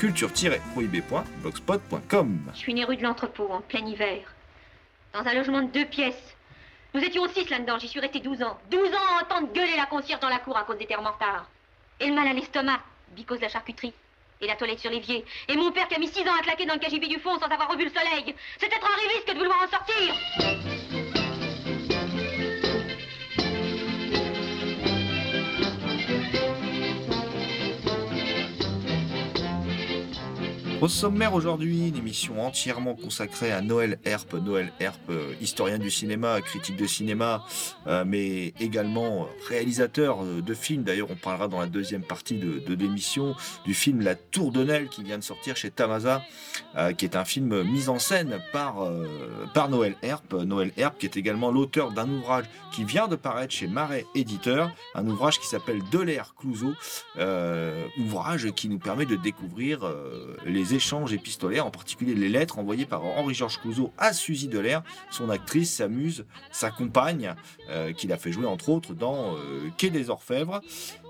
culture-prohibée.blogspot.com. Je suis né rue de l'entrepôt en plein hiver, dans un logement de deux pièces. Nous étions six là-dedans, j'y suis resté 12 ans. 12 ans à entendre gueuler la concierge dans la cour à cause des terres mortards. Et le mal à l'estomac, bicose de la charcuterie. Et la toilette sur l'évier. Et mon père qui a mis 6 ans à claquer dans le KGB du fond sans avoir revu le soleil. C'est être un rêviste que de vouloir en sortir. Au sommaire aujourd'hui, une émission entièrement consacrée à Noël Herp. Noël Herp, euh, historien du cinéma, critique de cinéma, euh, mais également euh, réalisateur de films. D'ailleurs, on parlera dans la deuxième partie de, l'émission du film La Tour de Nesle qui vient de sortir chez Tamasa, euh, qui est un film mis en scène par, par Noël Herp. Noël Herp qui est également l'auteur d'un ouvrage qui vient de paraître chez Marais Éditeur, un ouvrage qui s'appelle De l'air Clouseau, ouvrage qui nous permet de découvrir euh, échanges épistolaires, en particulier les lettres envoyées par Henri-Georges Clouseau à Suzy Delair, son actrice, sa muse, sa compagne, euh, qu'il a fait jouer entre autres dans euh, Quai des Orfèvres.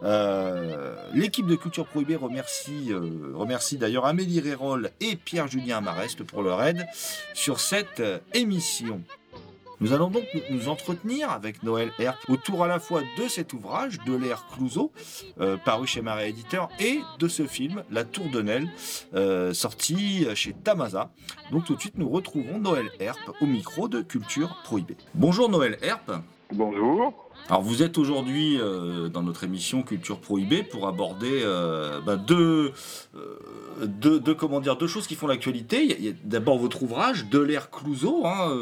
Euh, L'équipe de Culture Prohibée remercie, remercie d'ailleurs Amélie Rérol et Pierre-Julien Marest pour leur aide sur cette émission. Nous allons donc nous- entretenir avec Noël Herp autour à la fois de cet ouvrage, de l'ère Clouseau, euh, paru chez Marais Éditeur, et de ce film, La Tour de Nesle, euh, sorti chez Tamasa. Donc tout de suite, nous retrouvons Noël Herp au micro de Culture Prohibée. Bonjour Noël Herp. Bonjour. Alors vous êtes aujourd'hui euh, dans notre émission Culture Prohibée pour aborder euh, bah, deux, euh, deux, deux- comment dire, deux choses qui font l'actualité. D'abord votre ouvrage De l'ère Clouseau, hein,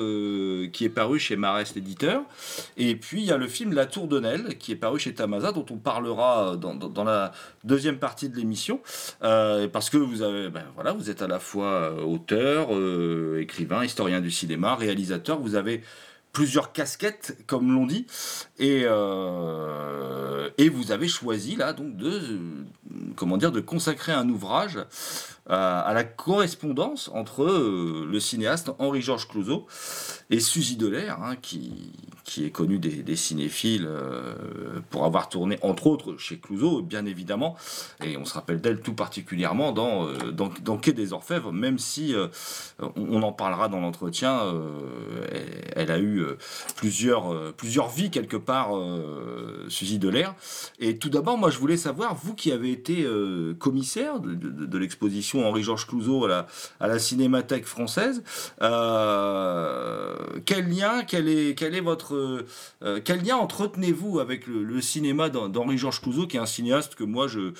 qui est paru chez Marest Éditeur. Et puis il y a le film La Tour de Nesle, qui est paru chez Tamasa, dont on parlera dans, la deuxième partie de l'émission. Parce que vous, avez, ben, voilà, vous êtes à la fois auteur, écrivain, historien du cinéma, réalisateur. Vous avez plusieurs casquettes, comme l'on dit, et, euh, et vous avez choisi là donc de euh, comment dire de consacrer un ouvrage à la correspondance entre euh, le cinéaste Henri-Georges Clouzot et Suzy Delair, hein, qui, qui est connue des, cinéphiles euh, pour avoir tourné entre autres chez Clouzot, bien évidemment, et on se rappelle d'elle tout particulièrement dans, euh, dans, Quai des Orfèvres, même si euh, on, en parlera dans l'entretien, euh, elle, a eu euh, plusieurs, euh, plusieurs vies quelque part, euh, Suzy Delair. Et tout d'abord, moi je voulais savoir, vous qui avez été euh, commissaire de l'exposition Henri-Georges Clouzot à la, Cinémathèque française, euh, quel lien, euh, quel lien entretenez-vous avec le, cinéma d'Hen- d'Henri-Georges Clouzot, qui est un cinéaste que moi je,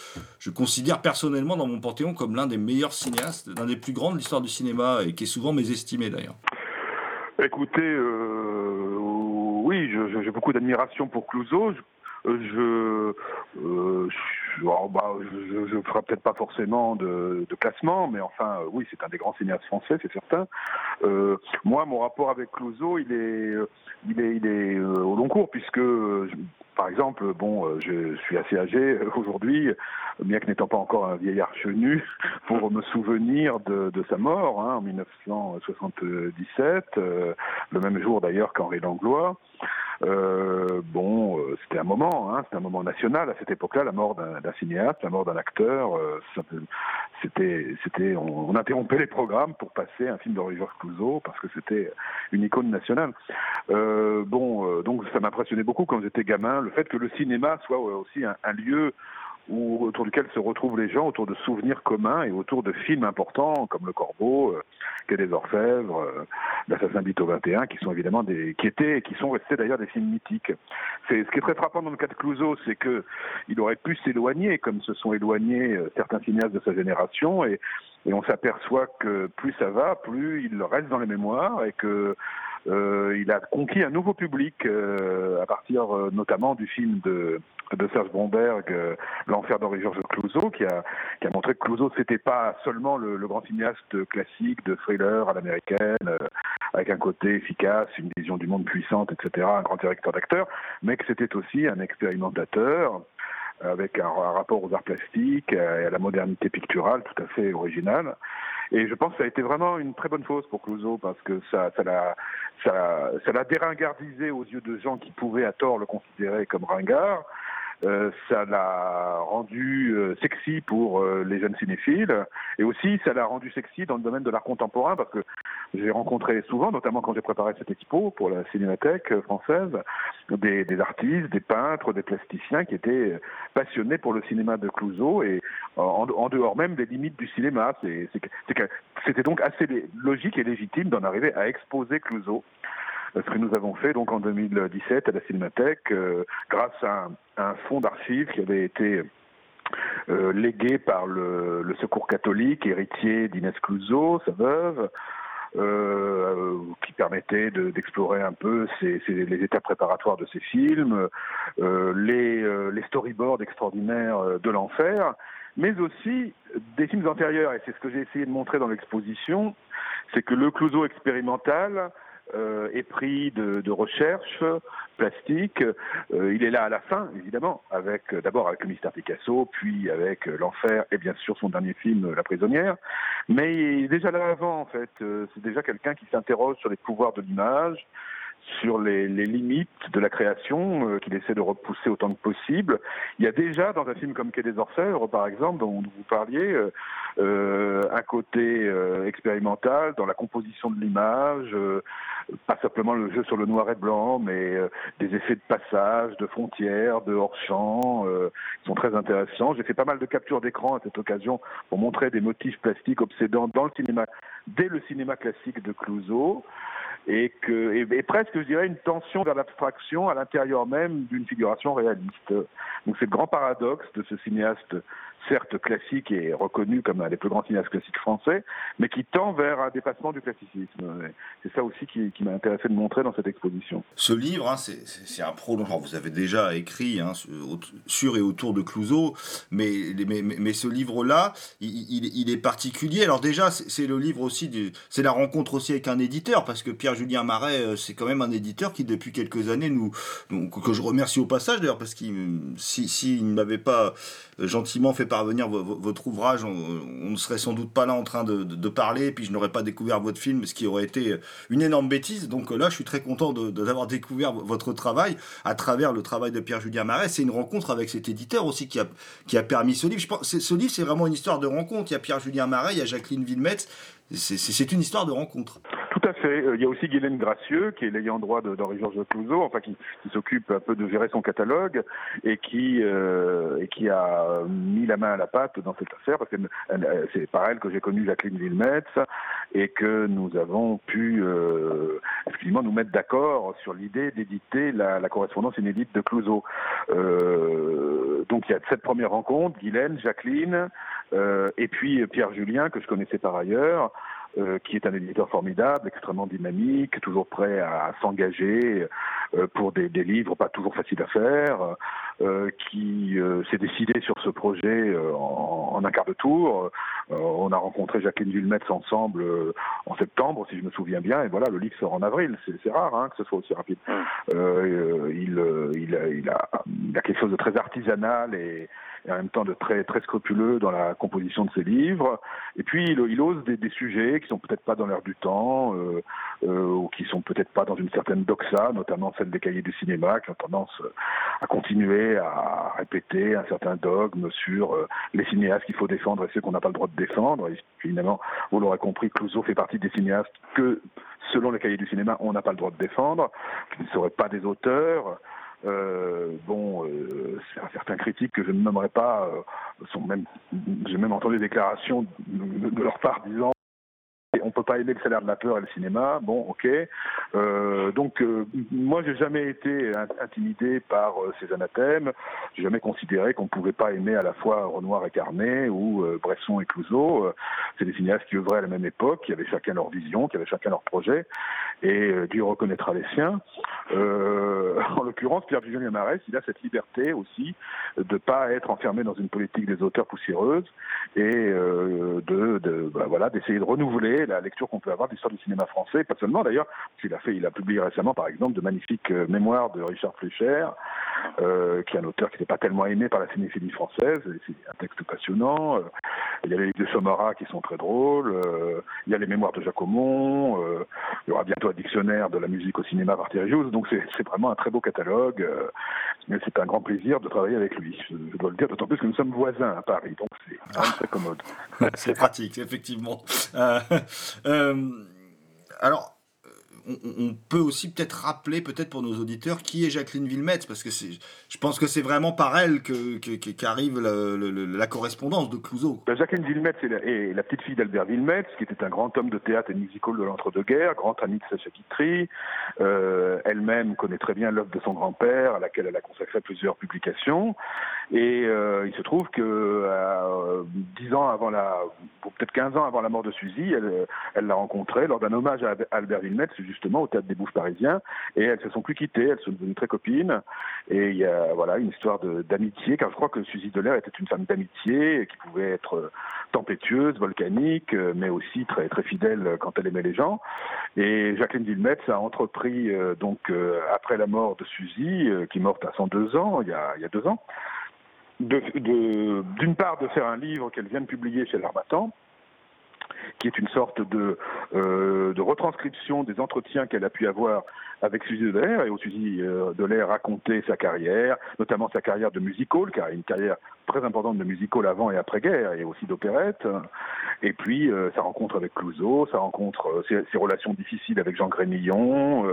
considère personnellement dans mon panthéon comme l'un des meilleurs cinéastes, l'un des plus grands de l'histoire du cinéma et qui est souvent mésestimé d'ailleurs? Écoutez, euh, oui, j'ai beaucoup d'admiration pour euh, je, oh, bah, je, je ferai peut-être pas forcément de, de classement, mais enfin, euh, oui, c'est un des grands cinéastes français, c'est certain. Euh, moi, mon rapport avec Clouseau, il est, euh, il est, il est au long cours, puisque, je- par exemple, bon, je suis assez âgé aujourd'hui, bien que n'étant pas encore un vieillard chenu, pour me souvenir de, sa mort hein, en 1977, euh, le même jour d'ailleurs qu'Henri Langlois. Bon, c'était un moment, hein, c'était un moment national à cette époque-là, la mort d'un cinéaste, la mort d'un acteur. Euh, c'était, on, interrompait les programmes pour passer un film d'Henri-Georges Clouzot parce que c'était une icône nationale. bon, donc ça m'impressionnait beaucoup quand j'étais gamin, le fait que le cinéma soit aussi un lieu où, autour duquel se retrouvent les gens autour de souvenirs communs et autour de films importants comme Le Corbeau, euh, Quai des Orfèvres, euh, L'Assassin Bito 21, qui sont évidemment des, qui étaient et qui sont restés d'ailleurs des films mythiques. C'est ce qui est très frappant dans le cas de Clouseau, c'est que il aurait pu s'éloigner, comme se sont éloignés euh, certains cinéastes de sa génération, et, et on s'aperçoit que plus ça va, plus il reste dans les mémoires et que euh, il a conquis un nouveau public à partir notamment du film de, de Serge Bromberg, L'enfer d'Henri-Georges Clouzot, qui a, qui a montré que Clouzot, c'était pas seulement le, grand cinéaste classique de thriller à l'américaine, avec un côté efficace, une vision du monde puissante, etc., un grand directeur d'acteurs, mais que c'était aussi un expérimentateur avec un, un, rapport aux arts plastiques et à la modernité picturale tout à fait originale. Et je pense que ça a été vraiment une très bonne chose pour Clouseau parce que ça, ça l'a, ça, ça l'a déringardisé aux yeux de gens qui pouvaient à tort le considérer comme ringard. Euh, ça l'a rendu euh, sexy pour euh, les jeunes cinéphiles et aussi ça l'a rendu sexy dans le domaine de l'art contemporain parce que j'ai rencontré souvent, notamment quand j'ai préparé cette expo pour la Cinémathèque française, des, artistes, des peintres, des plasticiens qui étaient passionnés pour le cinéma de Clouseau et en, en dehors même des limites du cinéma. C'était donc assez logique et légitime d'en arriver à exposer Clouseau ce que nous avons fait donc en 2017 à la Cinémathèque, euh, grâce à un, fonds d'archives qui avait été euh, légué par le, Secours catholique, héritier d'Inès Clouseau, sa veuve, euh, qui permettait d'explorer un peu les étapes préparatoires de ces films, les, les storyboards extraordinaires de l'enfer, mais aussi des films antérieurs. Et c'est ce que j'ai essayé de montrer dans l'exposition, c'est que le Clouseau expérimental euh, épris de, de recherche plastique. Euh, il est là à la fin, évidemment, avec d'abord avec le Picasso, puis avec l'enfer et bien sûr son dernier film, La prisonnière. Mais il est déjà là avant, en fait. Euh, c'est déjà quelqu'un qui s'interroge sur les pouvoirs de l'image, sur les, les, limites de la création euh, qu'il essaie de repousser autant que possible. Il y a déjà dans un film comme Quai des Orfèvres, par exemple, dont vous parliez, euh, euh un côté euh, expérimental dans la composition de l'image, pas simplement le jeu sur le noir et blanc, mais des effets de passage, de frontières, de hors-champ, qui sont très intéressants. J'ai fait pas mal de captures d'écran à cette occasion pour montrer des motifs plastiques obsédants dans le cinéma, dès le cinéma classique de Clouseau et, que, et, presque, je dirais, une tension vers l'abstraction à l'intérieur même d'une figuration réaliste. Donc c'est le grand paradoxe de ce cinéaste certes classique et reconnu comme un des plus grands cinéastes classiques français, mais qui tend vers un dépassement du classicisme. C'est ça aussi qui, m'a intéressé de montrer dans cette exposition. Ce livre, hein, c'est un prolongement. Vous avez déjà écrit hein, sur et autour de Clouseau, mais, ce livre-là, il, est particulier. Alors déjà, c'est le livre aussi, c'est la rencontre aussi avec un éditeur, parce que Pierre-Julien Marais, euh, c'est quand même un éditeur qui depuis quelques années nous, que je remercie au passage d'ailleurs, parce qu'il si, si, ne m'avait pas gentiment fait parvenir votre ouvrage, on, ne serait sans doute pas là en train de, parler, puis je n'aurais pas découvert votre film, ce qui aurait été une énorme bêtise. Donc là, je suis très content d'avoir découvert votre travail à travers le travail de Pierre-Julien Marais. C'est une rencontre avec cet éditeur aussi qui a, qui a permis ce livre. Je pense, ce livre, c'est vraiment une histoire de rencontre. Il y a Pierre-Julien Marais, il y a Jacqueline Villemetz. C'est une histoire de rencontre. Euh, il y a aussi Guylaine Gracieux, qui est l'ayant droit d'Henri-Georges Clouzot, enfin qui, s'occupe un peu de gérer son catalogue et qui, euh, et qui a mis la main à la pâte dans cette affaire, parce que euh, c'est par elle que j'ai connu Jacqueline Villemetz et que nous avons pu euh, effectivement nous mettre d'accord sur l'idée d'éditer la, correspondance inédite de Clouzot. Euh, donc il y a cette première rencontre, Guylaine, Jacqueline, euh, et puis Pierre Julien, que je connaissais par ailleurs. Euh, qui est un éditeur formidable, extrêmement dynamique, toujours prêt à, s'engager euh, pour des, des, livres pas toujours faciles à faire, euh, qui s'est décidé sur ce projet en, en, un quart de tour. on a rencontré Jacqueline Villemetz ensemble en septembre, si je me souviens bien, et voilà, le livre sort en avril. C'est rare hein, que ce soit aussi rapide. il, il, a, il, a, il a quelque chose de très artisanal et et en même temps de très très scrupuleux dans la composition de ses livres. Et puis il, ose des, sujets qui sont peut-être pas dans l'air du temps euh, euh, ou qui sont peut-être pas dans une certaine doxa, notamment celle des cahiers du cinéma, qui ont tendance à continuer à répéter un certain dogme sur euh, les cinéastes qu'il faut défendre et ceux qu'on n'a pas le droit de défendre. Et évidemment, vous l'aurez compris, Clouseau fait partie des cinéastes que, selon les cahiers du cinéma, on n'a pas le droit de défendre, qui ne seraient pas des auteurs. Euh, bon, euh, certains critiques que je ne nommerai pas euh, sont même, j'ai même entendu des déclarations de, de leur part disant on peut pas aimer le salaire de la peur et le cinéma. Bon, ok. Euh, donc, euh, moi, j'ai jamais été intimidé par euh, ces anathèmes. J'ai jamais considéré qu'on pouvait pas aimer à la fois Renoir et Carnet ou euh, Bresson et Clouseau. C'est des cinéastes qui œuvraient à la même époque, qui avaient chacun leur vision, qui avaient chacun leur projet, et Dieu reconnaîtra les siens. en l'occurrence, Pierre Julien Marès, il a cette liberté aussi de pas être enfermé dans une politique des auteurs poussiéreuses et de, de bah, voilà, d'essayer de renouveler la lecture qu'on peut avoir d'histoire du cinéma français, pas seulement d'ailleurs, qu'il a fait, il a publié récemment par exemple de magnifiques euh, mémoires de Richard Fleischer, euh, qui est un auteur qui n'est pas tellement aimé par la cinéphilie française, c'est un texte passionnant. Euh, il y a les livres de Somara qui sont très drôles, il y a les mémoires de Jacomon, euh, il y aura bientôt un dictionnaire de la musique au cinéma par Thierry Jouze, donc c'est vraiment un très beau catalogue, mais c'est un grand plaisir de travailler avec lui, je, dois le dire, d'autant plus que nous sommes voisins à Paris, donc c'est très commode. c'est pratique, effectivement. Euh, alors, on, peut aussi peut-être rappeler, peut-être pour nos auditeurs, qui est Jacqueline Villemette, parce que je pense que c'est vraiment par elle qu'arrive que, la correspondance de Clouseau. Ben, Jacqueline Villemette est la, petite fille d'Albert Villemette, qui était un grand homme de théâtre et musical de l'entre-deux-guerres, grand ami de Sacha Guitry. Euh, Elle-même connaît très bien l'œuvre de son grand-père, à laquelle elle a consacré plusieurs publications. Et euh, il se trouve que euh, dix ans avant la, peut-être 15 ans avant la mort de Suzy, elle, elle l'a rencontré lors d'un hommage à Albert Villemette, justement au théâtre des Bouffes parisiens, et elles se sont plus quittées, elles sont devenues très copines, et il y a voilà une histoire d'amitié, car je crois que Suzy Delair était une femme d'amitié qui pouvait être tempétueuse, volcanique, mais aussi très très fidèle quand elle aimait les gens. Et Jacqueline Villemette a entrepris euh, donc euh, après la mort de Suzy, euh, qui est morte à 102 ans, il y a, il y a deux ans, d'une part de faire un livre qu'elle vient de publier chez l'Armatan, qui est une sorte de, euh, de retranscription des entretiens qu'elle a pu avoir avec Suzy Delair, et où Suzy euh, Delair racontait sa carrière, notamment sa carrière de musical, car une carrière très importante de musical avant et après-guerre, et aussi d'opérette, et puis euh, sa rencontre avec Clouseau, sa rencontre, euh, ses, relations difficiles avec Jean Grémillon,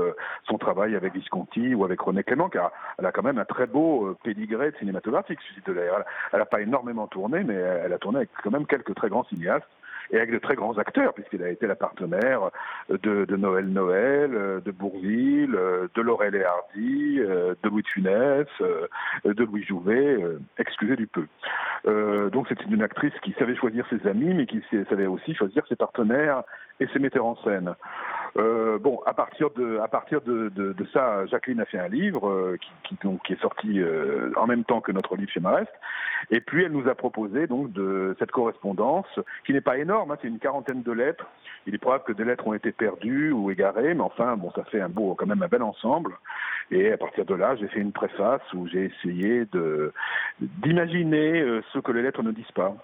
son travail avec Visconti ou avec René Clément, car elle a quand même un très beau pédigré cinématographique, Suzy Delair. Elle n'a pas énormément tourné, mais elle a tourné avec quand même quelques très grands cinéastes, et avec de très grands acteurs, puisqu'il a été la partenaire de, Noël Noël, de Bourville, de Laurel et Hardy, de Louis de Funès, de Louis Jouvet, excusez du peu. Euh, donc c'est une actrice qui savait choisir ses amis, mais qui savait aussi choisir ses partenaires et ses metteurs en scène. Euh, bon, à partir de, à partir de, de, de, ça, Jacqueline a fait un livre euh, qui, qui, donc, qui est sorti euh, en même temps que notre livre chez Marest. Et puis elle nous a proposé donc de cette correspondance qui n'est pas énorme, hein, c'est une quarantaine de lettres. Il est probable que des lettres ont été perdues ou égarées, mais enfin bon, ça fait un beau, quand même un bel ensemble. Et à partir de là, j'ai fait une préface où j'ai essayé de d'imaginer euh, ce que les lettres ne disent pas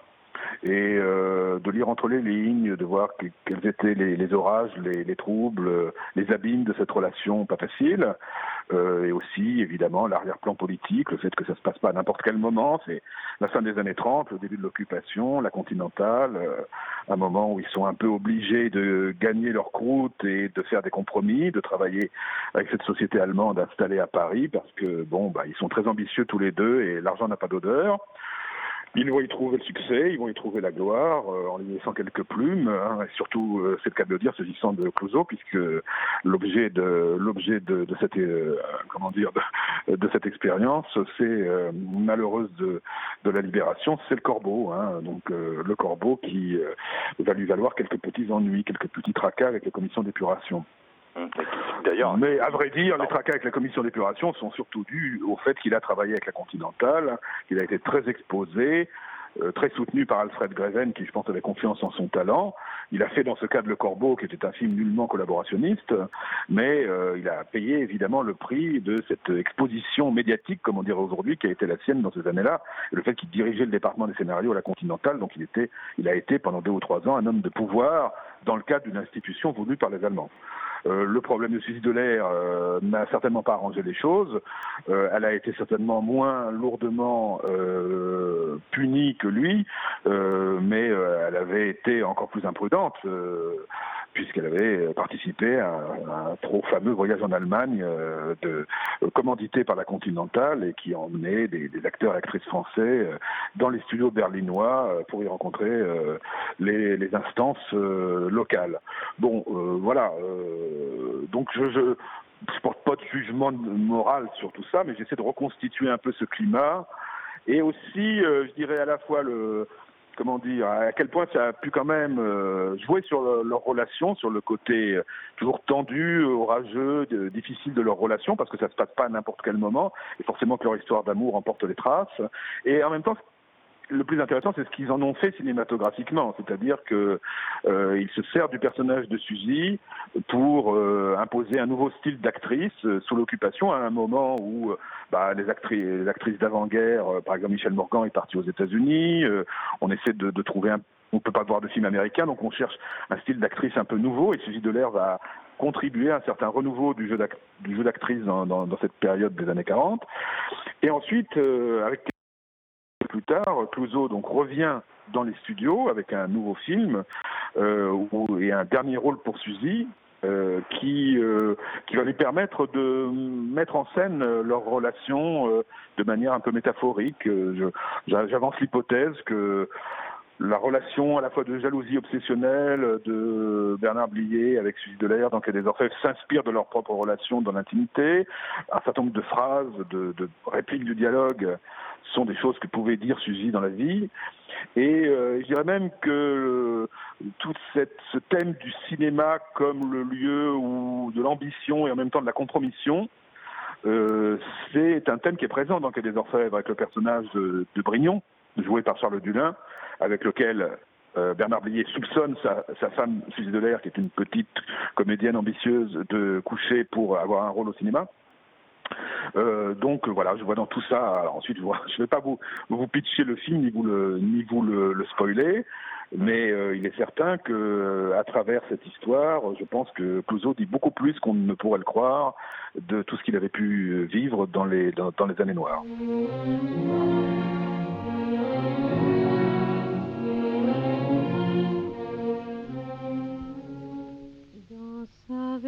et euh, de lire entre les lignes, de voir que, quels étaient les, orages, les, les, troubles, les abîmes de cette relation pas facile, euh, et aussi évidemment l'arrière-plan politique, le fait que ça se passe pas à n'importe quel moment, c'est la fin des années 30, le début de l'occupation, la continentale, euh, un moment où ils sont un peu obligés de gagner leur croûte et de faire des compromis, de travailler avec cette société allemande installée à Paris, parce que bon, bah, ils sont très ambitieux tous les deux et l'argent n'a pas d'odeur. Ils vont y trouver le succès, ils vont y trouver la gloire, euh, en y laissant quelques plumes, hein, et surtout, euh, c'est le cas de le dire, s'agissant de Clouseau, puisque l'objet de l'objet de, de, cette euh, comment dire de, de cette expérience, c'est euh, malheureuse de, de la libération, c'est le corbeau, hein, donc euh, le corbeau qui va lui valoir quelques petits ennuis, quelques petits tracas avec les commissions d'épuration. D'ailleurs, mais à vrai dire, les tracas avec la commission d'épuration sont surtout dus au fait qu'il a travaillé avec la Continentale, qu'il a été très exposé, euh, très soutenu par Alfred Greven, qui je pense avait confiance en son talent. Il a fait dans ce cadre Le Corbeau, qui était un film nullement collaborationniste, mais euh, il a payé évidemment le prix de cette exposition médiatique, comme on dirait aujourd'hui, qui a été la sienne dans ces années-là, le fait qu'il dirigeait le département des scénarios à la Continentale, donc il, était, il a été pendant deux ou trois ans un homme de pouvoir dans le cadre d'une institution voulue par les Allemands. Euh, le problème de suicide de l'air euh, n'a certainement pas arrangé les choses. Euh, elle a été certainement moins lourdement punie que lui, mais elle avait été encore plus imprudente puisqu'elle avait participé à un, trop fameux voyage en Allemagne euh, de, commandité par la Continentale et qui emmenait des, acteurs et actrices français euh, dans les studios berlinois euh, pour y rencontrer les, instances locales. Bon, voilà. donc je, je je porte pas de jugement moral sur tout ça, mais j'essaie de reconstituer un peu ce climat et aussi, je dirais à la fois le, comment dire, à quel point ça a pu quand même euh, jouer sur leur relation, sur le côté euh, toujours tendu, orageux, difficile de leur relation, parce que ça se passe pas à n'importe quel moment, et forcément que leur histoire d'amour emporte les traces. Et en même temps, le plus intéressant, c'est ce qu'ils en ont fait cinématographiquement, c'est-à-dire que euh, ils se servent du personnage de Suzy pour euh, imposer un nouveau style d'actrice euh, sous l'occupation à un moment où bah, les, actrices, d'avant-guerre, par exemple Michel Morgan est parti aux États-Unis, on essaie de, trouver un on ne peut pas voir de film américain, donc on cherche un style d'actrice un peu nouveau, et Suzy Delair va contribuer à un certain renouveau du jeu d'actrice dans, cette période des années 40. Et ensuite, avec plus tard, Clouseau donc revient dans les studios avec un nouveau film euh, et un dernier rôle pour Suzy. Euh, qui, euh, qui va lui permettre de mettre en scène leur relation de manière un peu métaphorique. J'avance l'hypothèse que la relation à la fois de jalousie obsessionnelle de Bernard Blier avec Suzy Delair dans Quai des Orfèvres s'inspire de leur propre relation dans l'intimité. Un certain nombre de phrases, de, répliques du dialogue sont des choses que pouvait dire Suzy dans la vie. Et euh, je dirais même que tout ce thème du cinéma comme le lieu où, de l'ambition et en même temps de la compromission, euh, c'est un thème qui est présent dans Quai des Orfèvres avec le personnage de, de Brignon, joué par Charles Dulin, avec lequel euh, Bernard Blier soupçonne sa, femme Suzy Delair, qui est une petite comédienne ambitieuse, de coucher pour avoir un rôle au cinéma. Euh, donc voilà, je vois dans tout ça. ensuite, je ne vais pas vous, vous pitcher le film ni vous le, ni vous le, spoiler, mais euh, il est certain que à travers cette histoire, je pense que Clouseau dit beaucoup plus qu'on ne pourrait le croire de tout ce qu'il avait pu vivre dans les, dans les années noires.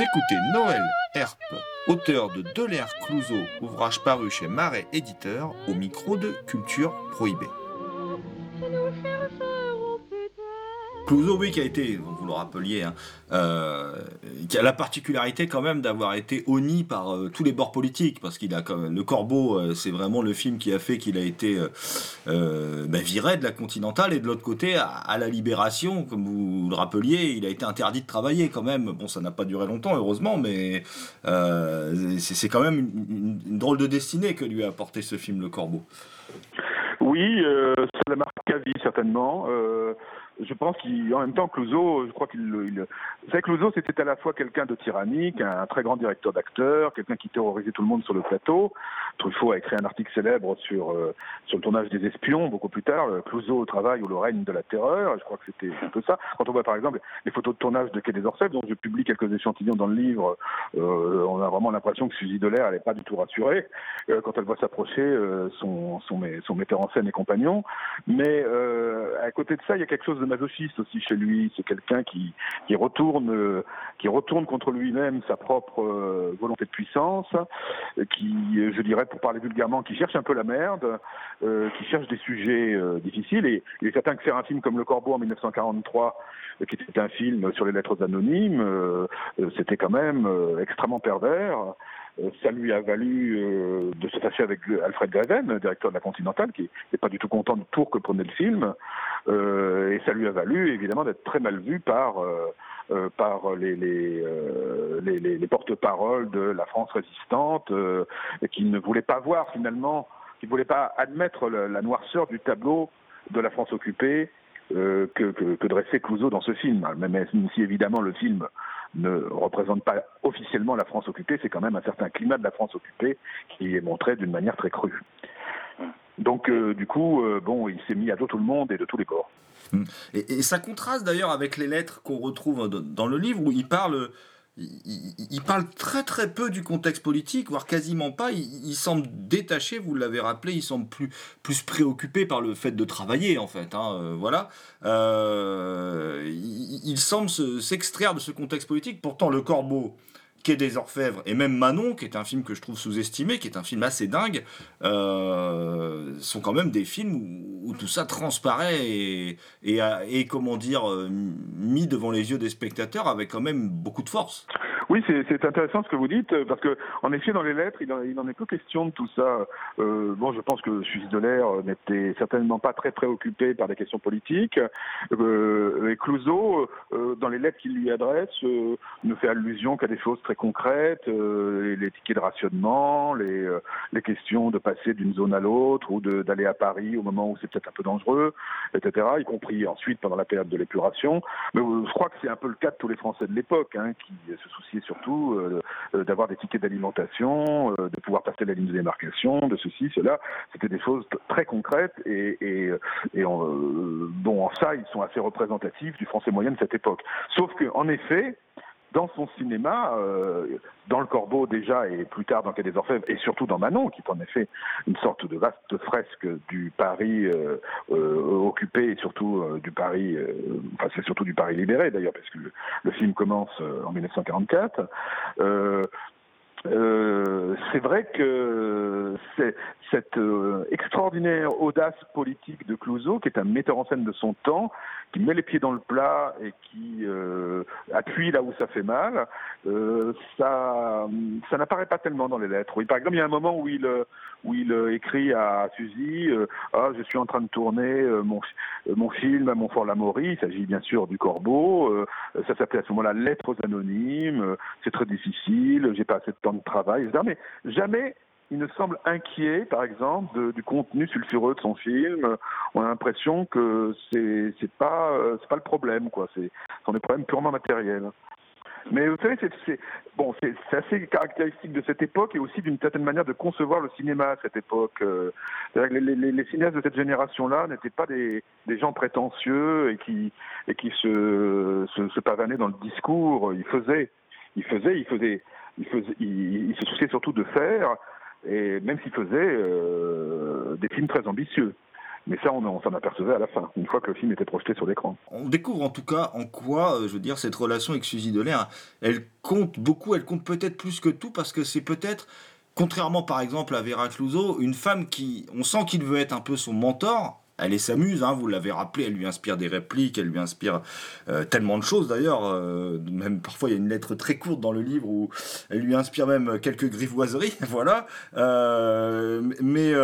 écoutez Noël Herp, auteur de Delair Clouseau, ouvrage paru chez Marais Éditeur, au micro de Culture Prohibée. Clouseau, oui, qui a été, vous le rappeliez, hein, euh, qui a la particularité quand même d'avoir été honni par euh, tous les bords politiques, parce qu'il a le Corbeau, euh, c'est vraiment le film qui a fait qu'il a été bah, viré de la Continentale, et de l'autre côté, à, la Libération, comme vous le rappeliez, il a été interdit de travailler quand même. Bon, ça n'a pas duré longtemps, heureusement, mais c'est quand même une, drôle de destinée que lui a apporté ce film, Le Corbeau. Oui, ça l'a marqué à certainement je pense qu'en même temps, Clouseau, je crois qu'il. Il, vous savez, Clouseau, c'était à la fois quelqu'un de tyrannique, un, très grand directeur d'acteurs, quelqu'un qui terrorisait tout le monde sur le plateau. Truffaut a écrit un article célèbre sur, euh, sur le tournage des espions, beaucoup plus tard, Clouseau au travail ou le règne de la terreur. Je crois que c'était un peu ça. Quand on voit par exemple les photos de tournage de Quai des Orfèvres, dont je publie quelques échantillons dans le livre, euh, on a vraiment l'impression que Suzy Delair, elle n'est pas du tout rassurée euh, quand elle voit s'approcher son, son, son, metteur en scène et compagnon. Mais à côté de ça, il y a quelque chose de masochiste aussi chez lui. C'est quelqu'un qui, qui retourne, qui retourne contre lui-même sa propre volonté de puissance, qui, je dirais, pour parler vulgairement, qui cherche un peu la merde, qui cherche des sujets difficiles. Et il est certain que faire un film comme Le Corbeau en 1943 qui était un film sur les lettres anonymes, c'était quand même extrêmement pervers. Euh, ça lui a valu euh, de se fâcher avec Alfred Greven, directeur de la Continentale, qui n'est pas du tout content du tour que prenait le film. Euh, et ça lui a valu évidemment d'être très mal vu par par les, les, les, les porte-paroles de la France résistante, qui ne voulaient pas voir finalement, qui ne voulaient pas admettre la noirceur du tableau de la France occupée que, que, dressait Clouseau dans ce film. Même si évidemment le film ne représente pas officiellement la France occupée, c'est quand même un certain climat de la France occupée qui est montré d'une manière très crue. Donc, euh, du coup, euh, bon, il s'est mis à dos tout le monde et de tous les corps. Et, et ça contraste d'ailleurs avec les lettres qu'on retrouve dans le livre où il parle il, parle très très peu du contexte politique, voire quasiment pas. Il, semble détaché, vous l'avez rappelé, il semble plus, plus préoccupé par le fait de travailler, en fait. Hein, euh, voilà. Euh, il, semble s'extraire de ce contexte politique. Pourtant, Le Corbeau, Quai des Orfèvres et même Manon, qui est un film que je trouve sous-estimé, qui est un film assez dingue, euh, sont quand même des films où, tout ça transparaît et, et, et, comment dire, mis devant les yeux des spectateurs avec quand même beaucoup de force. Oui, c'est intéressant ce que vous dites, parce que en effet, dans les lettres, il n'en est que question de tout ça. Euh, bon, je pense que Suisse de l'air n'était certainement pas très préoccupé par des questions politiques. Euh, et Clouseau, euh, dans les lettres qu'il lui adresse, euh, ne fait allusion qu'à des choses très concrètes, euh, les tickets de rationnement, les, euh, les questions de passer d'une zone à l'autre ou d'aller à Paris au moment où c'est peut-être un peu dangereux, etc. Y compris ensuite pendant la période de l'épuration. Mais je crois que c'est un peu le cas de tous les Français de l'époque, hein, qui se souciaient surtout euh, euh, d'avoir des tickets d'alimentation, euh, de pouvoir passer la ligne de démarcation, de ceci, cela. C'était des choses très concrètes et, et, et bon, en ça, ils sont assez représentatifs du français moyen de cette époque. Sauf que, en effet, dans son cinéma, dans Le Corbeau déjà et plus tard dans Quai des Orfèvres et surtout dans Manon, qui est en effet une sorte de vaste fresque du Paris occupé et surtout du Paris, enfin c'est surtout du Paris libéré d'ailleurs, parce que le, film commence en 1944. Euh, c'est vrai que cette euh, extraordinaire audace politique de Clouseau, qui est un metteur en scène de son temps, qui met les pieds dans le plat et qui euh, appuie là où ça fait mal, euh, ça, ça n'apparaît pas tellement dans les lettres. Par exemple, il y a un moment où il, où il écrit à Suzy ah, Je suis en train de tourner mon, mon film à Montfort-l'Amaury. Il s'agit bien sûr du Corbeau. ça s'appelait à ce moment-là Lettres anonymes. C'est très difficile. J'ai pas assez de temps de travail, etc. Mais jamais il ne semble inquiet, par exemple, du contenu sulfureux de son film. On a l'impression que c'est pas euh, c'est pas le problème, quoi. C'est sont des problèmes purement matériels. Mais vous savez, c'est assez caractéristique de cette époque et aussi d'une certaine manière de concevoir le cinéma à cette époque. Euh, les, cinéastes de cette génération-là n'étaient pas des, gens prétentieux et qui se, se, pavanaient dans le discours. Ils faisaient, ils faisaient, ils faisaient, ils, faisaient, se souciaient surtout de faire et même s'il faisait euh, des films très ambitieux. Mais ça, on, s'en apercevait à la fin, une fois que le film était projeté sur l'écran. On découvre en tout cas en quoi, euh, je veux dire, cette relation avec Suzy Delair, elle compte beaucoup, elle compte peut-être plus que tout, parce que c'est peut-être, contrairement par exemple à Vera Clouseau, une femme qui, on sent qu'il veut être un peu son mentor, elle s'amuse, hein, vous l'avez rappelé, elle lui inspire des répliques, elle lui inspire euh, tellement de choses d'ailleurs. Euh, même parfois, il y a une lettre très courte dans le livre où elle lui inspire même quelques grivoiseries, voilà. Euh, mais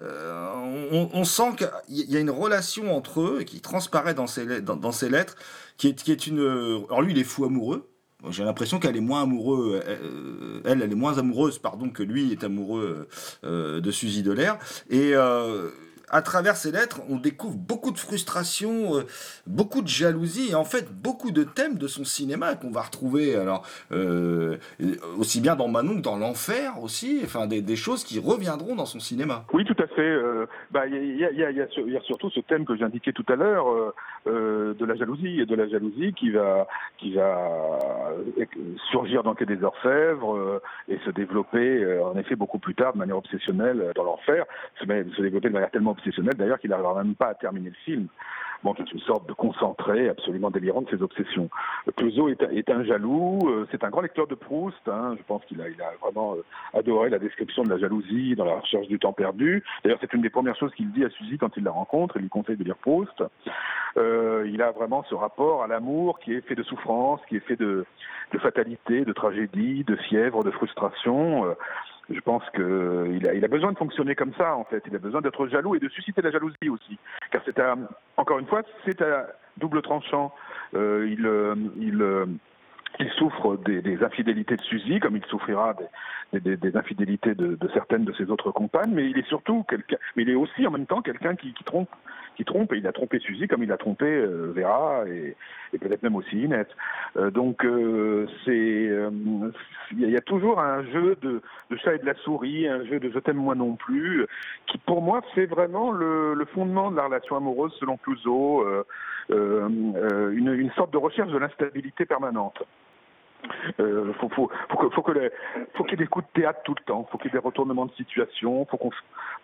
on, sent qu'il y a une relation entre eux qui transparaît dans ces, dans, dans lettres, qui est, qui est une. Alors lui, il est fou amoureux. J'ai l'impression qu'elle est moins amoureuse, elle, elle est moins amoureuse, pardon, que lui est amoureux de Suzy Delair. Et à travers ces lettres, on découvre beaucoup de frustration, euh, beaucoup de jalousie et en fait beaucoup de thèmes de son cinéma qu'on va retrouver alors euh, aussi bien dans Manon que dans l'enfer aussi, enfin des, choses qui reviendront dans son cinéma. Oui, tout à fait. Il y, a, surtout ce thème que j'indiquais tout à l'heure euh, de la jalousie et de la jalousie qui va qui va surgir dans Quai des Orfèvres et se développer en effet beaucoup plus tard de manière obsessionnelle dans l'enfer, se développer de manière tellement d'ailleurs qu'il n'arrivera même pas à terminer le film. Bon, c'est une sorte de concentré absolument délirant de ses obsessions. Clouseau est, un jaloux, euh, c'est un grand lecteur de Proust. Hein, je pense qu'il a, vraiment euh, adoré la description de la jalousie dans la recherche du temps perdu. D'ailleurs, c'est une des premières choses qu'il dit à Suzy quand il la rencontre. Il lui conseille de lire Proust. Euh, il a vraiment ce rapport à l'amour qui est fait de souffrance, qui est fait de fatalité, de tragédie, de fièvre, de frustration. Euh, je pense qu'il a, il a besoin de fonctionner comme ça, en fait. Il a besoin d'être jaloux et de susciter la jalousie aussi. Car c'est encore une fois, c'est à double tranchant. Euh, il, euh, il, euh, il souffre des, infidélités de Suzy, comme il souffrira des, infidélités de, certaines de ses autres compagnes, mais il est surtout quelqu'un, mais il est aussi en même temps quelqu'un qui, trompe, qui trompe, et il a trompé Suzy comme il a trompé euh, Vera et, peut-être même aussi Inès. Euh, donc euh, il y a toujours un jeu de, chat et de la souris, un jeu de je t'aime moi non plus, qui pour moi c'est vraiment le, fondement de la relation amoureuse selon Clouseau, une sorte de recherche de l'instabilité permanente. Euh, faut, qu'il y ait des coups de théâtre tout le temps. Faut qu'il y ait des retournements de situation. Faut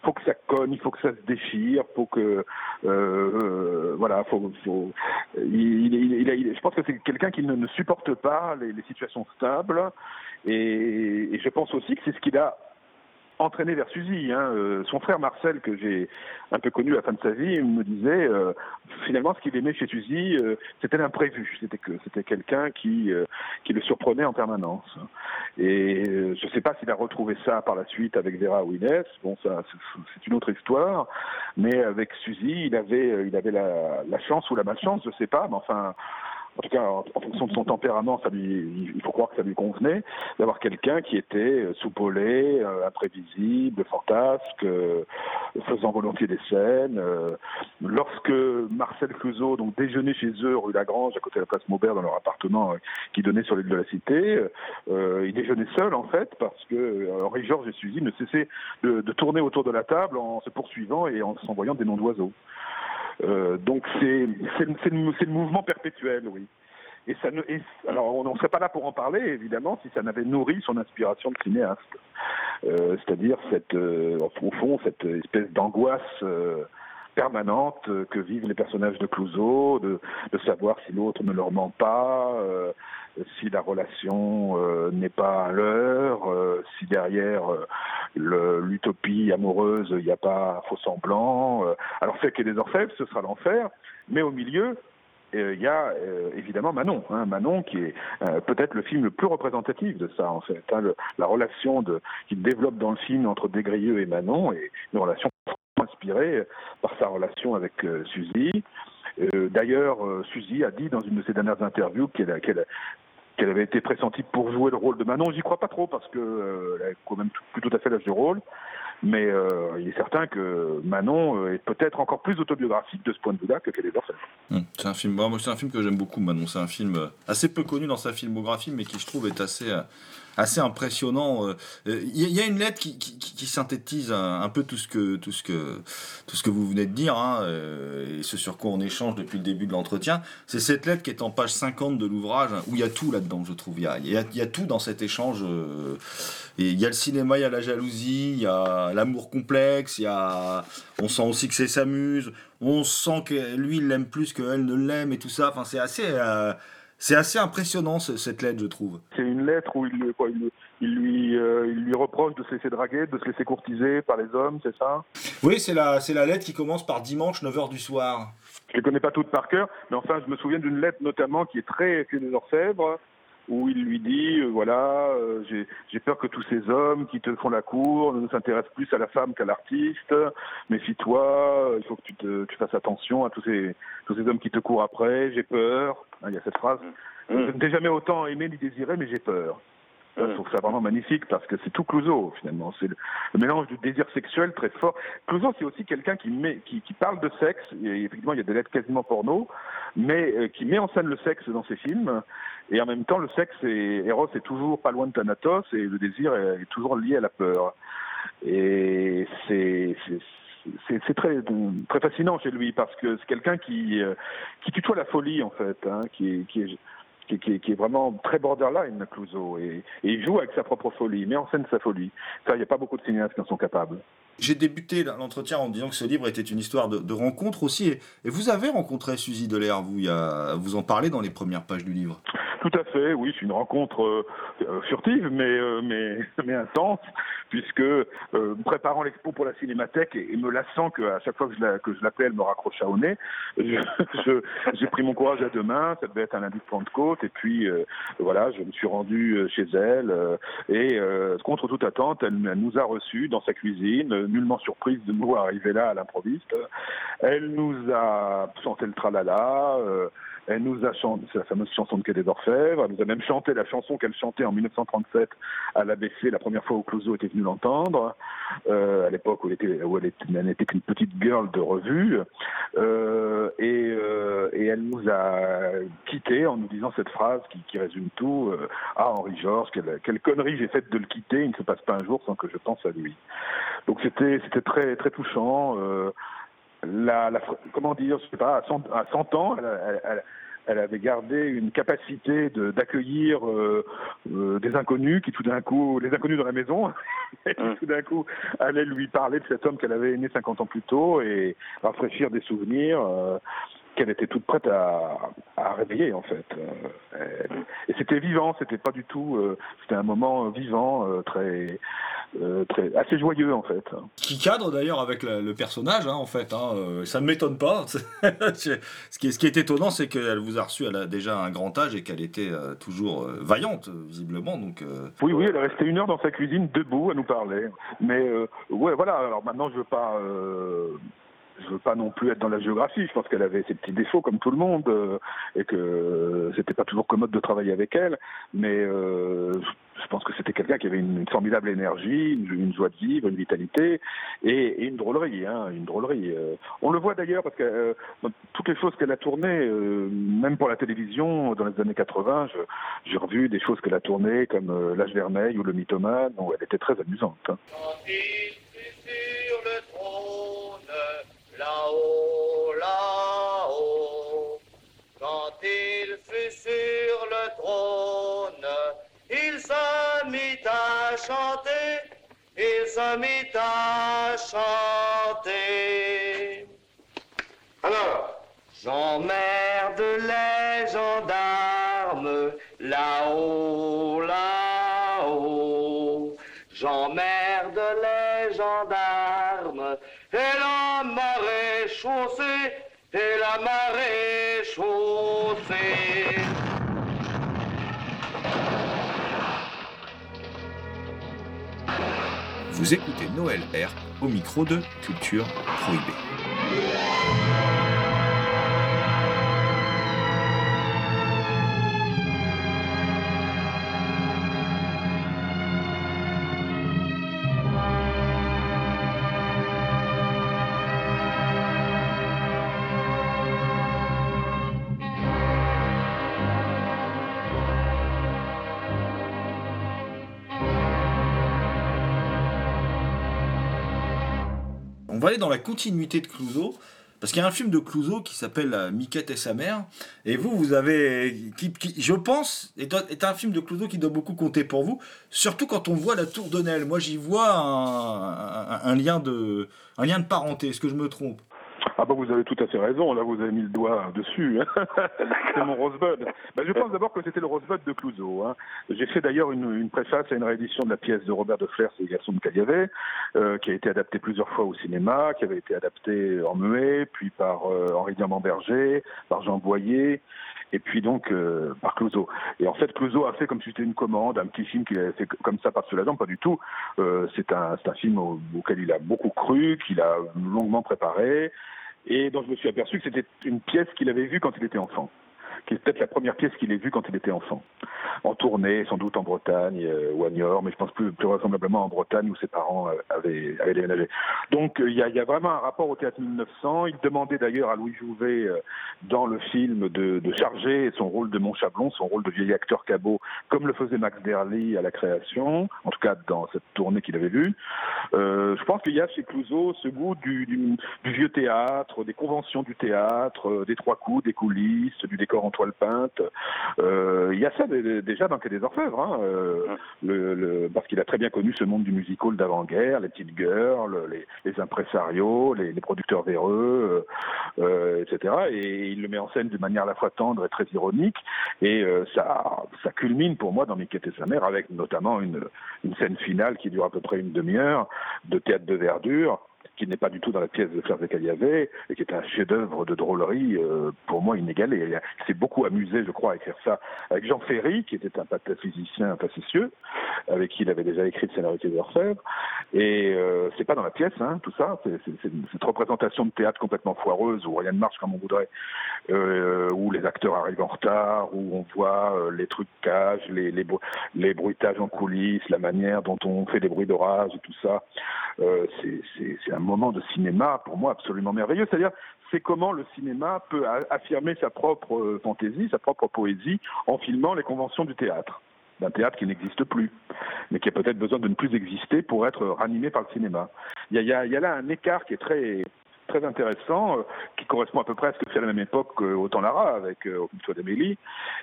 faut que ça cogne. Il faut que ça se déchire. Faut que, euh, voilà. Faut, faut, il, il, il, je pense que c'est quelqu'un qui ne, supporte pas les, situations stables. Et, je pense aussi que c'est ce qu'il a entraîné vers Suzy. Hein. Euh, son frère Marcel, que j'ai un peu connu à la fin de sa vie, me disait euh, finalement ce qu'il aimait chez Suzy, euh, c'était l'imprévu. C'était que c'était quelqu'un qui euh, qui le surprenait en permanence. Et euh, je ne sais pas s'il a retrouvé ça par la suite avec Vera Inès. Bon, ça c'est une autre histoire. Mais avec Suzy, il avait il avait la, la chance ou la malchance, je ne sais pas. Mais enfin en tout cas en, fonction de son tempérament, il faut croire que ça lui convenait, d'avoir quelqu'un qui était euh, soupolé, euh, imprévisible, fantasque, euh, faisant volontiers des scènes. Euh, lorsque Marcel Clouseau donc déjeunait chez eux rue Lagrange, à côté de la place Maubert, dans leur appartement qui donnait sur l'île de la Cité, il déjeunait seul en fait parce que Henri Georges et Suzy ne cessaient de, tourner autour de la table en se poursuivant et en s'envoyant des noms d'oiseaux. Euh, donc c'est le, mouvement perpétuel, oui. Et ça ne, alors on ne serait pas là pour en parler évidemment si ça n'avait nourri son inspiration de cinéaste, euh, c'est-à-dire cette, euh, au fond, cette espèce d'angoisse euh, permanente que vivent les personnages de Clouseau, de, savoir si l'autre ne leur ment pas, si la relation euh, n'est pas à l'heure, euh, si derrière l'utopie amoureuse il n'y a pas faux semblant. alors c'est que des orfèvres, ce sera l'enfer, mais au milieu, il y a euh, évidemment Manon, hein, Manon qui est euh, peut-être le film le plus représentatif de ça en fait. Hein, la relation qu'il développe dans le film entre Desgrieux et Manon est une relation inspirée par sa relation avec euh, Suzy. D'ailleurs, Suzy a dit dans une de ses dernières interviews qu'elle qu'elle qu'elle avait été pressentie pour jouer le rôle de Manon. J'y crois pas trop parce que euh, a quand même plus tout à fait l'âge du rôle. Mais euh, il est certain que Manon est peut-être encore plus autobiographique de ce point de vue-là que Quai des Orfèvres. Mmh. C'est un film, c'est un film que j'aime beaucoup. Manon, c'est un film assez peu connu dans sa filmographie, mais qui je trouve est assez assez impressionnant. Il euh, y, a une lettre qui, synthétise un, peu tout ce que tout ce que tout ce que vous venez de dire hein, euh, et ce sur quoi on échange depuis le début de l'entretien. C'est cette lettre qui est en page 50 de l'ouvrage où il y a tout là-dedans, je trouve. Il y a, a, y a, tout dans cet échange. Euh, et il y a le cinéma, il y a la jalousie, il y a l'amour complexe, il y a on sent aussi que c'est s'amuse, on sent que lui il l'aime plus qu'elle ne l'aime et tout ça. Enfin, c'est assez euh, c'est assez impressionnant cette lettre, je trouve. C'est une lettre où il, quoi, il, il lui, euh, il lui reproche de se laisser draguer, de se laisser courtiser par les hommes, c'est ça? Oui, c'est la, c'est la lettre qui commence par dimanche 9h du soir. Je ne les connais pas toutes par cœur, mais enfin, je me souviens d'une lettre notamment qui est très clé des orfèvres, où il lui dit euh, voilà euh, j'ai peur que tous ces hommes qui te font la cour ne s'intéressent plus à la femme qu'à l'artiste. Méfie-toi il faut que tu te tu fasses attention à tous ces tous ces hommes qui te courent après. J'ai peur. Hein, il y a cette phrase. Mmh. je ne t'ai jamais autant aimé ni désiré mais j'ai peur je trouve ça vraiment magnifique parce que c'est tout Clouseau finalement. C'est le, mélange du désir sexuel très fort. Clouseau c'est aussi quelqu'un qui, met, qui, qui parle de sexe. Et effectivement, il y a des lettres quasiment porno, mais euh, qui met en scène le sexe dans ses films. Et en même temps, le sexe et Eros est toujours pas loin de Thanatos et le désir est, est toujours lié à la peur. Et c'est c'est très très fascinant chez lui parce que c'est quelqu'un qui euh, qui tutoie la folie en fait, hein, qui, qui est qui, est vraiment très borderline, Clouseau, et, et il joue avec sa propre folie, il met en scène sa folie. Ça, il n'y a pas beaucoup de cinéastes qui en sont capables. J'ai débuté l'entretien en disant que ce livre était une histoire de, rencontre aussi. Et, vous avez rencontré Suzy Delair, vous, y a, vous en parlez dans les premières pages du livre. Tout à fait, oui, c'est une rencontre euh, euh, furtive, mais, euh, mais, intense, puisque euh, préparant l'expo pour la Cinémathèque et, me lassant qu'à chaque fois que je la- l'appelle, elle me raccrochait au nez, j'ai pris mon courage à deux mains, ça devait être un lundi de Pentecôte, et puis voilà, je me suis rendu chez elle, et contre toute attente, elle, nous a reçus dans sa cuisine, nullement surprise de nous arriver là à l'improviste. Elle nous a chanté le tralala, euh, elle nous a chanté la fameuse chanson de Quai des Orfèvres. Elle nous a même chanté la chanson qu'elle chantait en 1937 à l'ABC, la première fois où Clouseau était venu l'entendre, euh, à l'époque où elle était, où elle était, elle n'était qu'une petite girl de revue. Euh, et, euh, et elle nous a quittés en nous disant cette phrase qui, qui résume tout. euh, ah, Henri Georges, quelle, quelle connerie j'ai faite de le quitter. Il ne se passe pas un jour sans que je pense à lui. Donc c'était très très touchant. La, la, comment dire, je sais pas, à 100, à 100 ans, elle, elle- elle- elle avait gardé une capacité de- d'accueillir euh, euh, des inconnus qui tout d'un coup, les inconnus dans la maison, et qui tout d'un coup allaient lui parler de cet homme qu'elle avait aimé 50 ans plus tôt et rafraîchir des souvenirs. euh, qu'elle était toute prête à, à réveiller en fait. Euh, et c'était vivant, c'était pas du tout, euh, c'était un moment vivant, euh, très, euh, très, assez joyeux en fait. Qui cadre d'ailleurs avec le, le personnage, hein, en fait. Hein, ça ne m'étonne pas. ce, qui est, ce qui est étonnant, c'est qu'elle vous a reçu, elle a déjà un grand âge et qu'elle était toujours vaillante, visiblement. Donc, Oui, oui, elle est restée une heure dans sa cuisine debout à nous parler. Mais euh, ouais, voilà. Alors maintenant, je veux pas, euh, je veux pas non plus être dans la géographie. Je pense qu'elle avait ses petits défauts comme tout le monde euh, et que c'était pas toujours commode de travailler avec elle. Mais euh, je pense que c'était quelqu'un qui avait une, formidable énergie, une, joie de vivre, une vitalité et, une drôlerie, hein, une drôlerie. euh. On le voit d'ailleurs parce que toutes les choses qu'elle a tournées, même pour la télévision dans les années 80, je- j'ai revu des choses qu'elle a tournées comme L'âge vermeil ou Le mythomane, où elle était très amusante. hein. Là-haut, là-haut. Quand il fut sur le trône, il se mit à chanter, il se mit à chanter. Alors J'emmerde les gendarmes là-haut, là-haut. J'emmerde les gendarmes et marée chaussée, et la marée chaussée. Vous écoutez Noël R au micro de Culture Prohibée. Dans la continuité de Clouseau. Parce qu'il y a un film de Clouseau qui s'appelle Miquette et sa mère. Et vous, vous avez. Qui, je pense, est un, film de Clouseau qui doit beaucoup compter pour vous. Surtout quand on voit la tour de Nesle. Moi, j'y vois un- un lien de, un lien de parenté. Est-ce que je me trompe? Ah bah vous avez tout à fait raison, là vous avez mis le doigt dessus. hein. c'est mon Rosebud. Bah, je pense d'abord que c'était le Rosebud de Clouseau. hein. J'ai fait d'ailleurs une, une préface à une réédition de la pièce de Robert de Flers et les garçons de Caliavet, euh, qui a été adaptée plusieurs fois au cinéma, qui avait été adaptée en muet, puis par euh, Henri Diamant-Berger, par Jean Boyer, et puis donc euh, par Clouseau. Et en fait, Clouseau a fait comme si c'était une commande, un petit film qu'il avait fait comme ça par-dessus la pas du tout. Euh, c'est un, un film au- auquel il a beaucoup cru, qu'il a longuement préparé, et dont je me suis aperçu que c'était une pièce qu'il avait vue quand il était enfant qui est peut-être la première pièce qu'il ait vue quand il était enfant. en tournée, sans doute en Bretagne ou à Niort, mais je pense plus, plus vraisemblablement en Bretagne où ses parents avaient, avaient déménagé. Donc il y a, vraiment un rapport au théâtre 1900. Il demandait d'ailleurs à Louis Jouvet dans le film de, charger son rôle de Montchablon, son rôle de vieil acteur cabot, comme le faisait Max Derly à la création, en tout cas dans cette tournée qu'il avait vue. Euh, je pense qu'il y a chez Clouseau ce goût du, du, vieux théâtre, des conventions du théâtre, euh, des trois coups, des coulisses, du décor en toile peinte. Euh, il y a ça déjà dans Quai des Orfèvres, hein, euh, le, le, parce qu'il a très bien connu ce monde du musical d'avant-guerre, les petites girls, les, les impresarios, les, les, producteurs véreux, euh, etc. Et il le met en scène de manière à la fois tendre et très ironique. Et ça, ça culmine pour moi dans Mickey et sa mère avec notamment une, une scène finale qui dure à peu près une demi-heure de théâtre de verdure qui n'est pas du tout dans la pièce de Serge Caliavet, et qui est un chef-d'œuvre de drôlerie euh, pour moi inégalé. Il s'est beaucoup amusé, je crois, à écrire ça avec Jean Ferry, qui était un physicien facétieux, avec qui il avait déjà écrit le scénario des Orfèvres. Et euh, c'est pas dans la pièce, hein, tout ça. Cette représentation de théâtre complètement foireuse, où rien ne marche comme on voudrait, euh, où les acteurs arrivent en retard, où on voit euh, les trucs cages, les, les, bruitages en coulisses, la manière dont on fait des bruits d'orage et tout ça. C'est un moment de cinéma pour moi absolument merveilleux. C'est-à-dire, c'est comment le cinéma peut affirmer sa propre euh, fantaisie, sa propre poésie en filmant les conventions du théâtre d'un théâtre qui n'existe plus, mais qui a peut-être besoin de ne plus exister pour être ranimé par le cinéma. Il y a, là un écart qui est très, très intéressant, euh, qui correspond à peu près à ce que c'est à la même époque qu'Autant Lara avec euh, Aucune d'Amélie,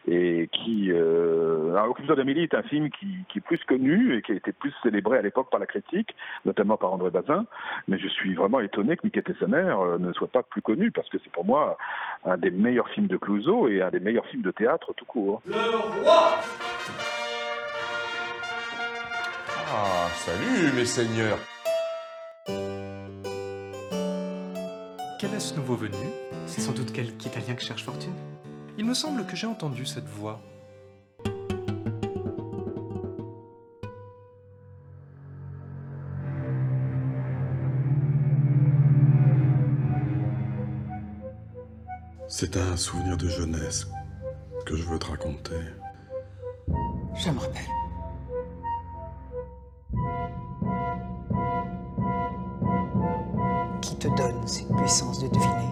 et qui... Euh, alors, d'Amélie est un film qui, qui, est plus connu et qui a été plus célébré à l'époque par la critique, notamment par André Bazin, mais je suis vraiment étonné que Mickey et sa mère euh, ne soit pas plus connu, parce que c'est pour moi un des meilleurs films de Clouseau et un des meilleurs films de théâtre tout court. Le roi Ah, salut mes seigneurs ce nouveau venu C'est sans doute quelque Italien qui cherche fortune. Il me semble que j'ai entendu cette voix. C'est un souvenir de jeunesse que je veux te raconter. Je me rappelle. Puissance de deviner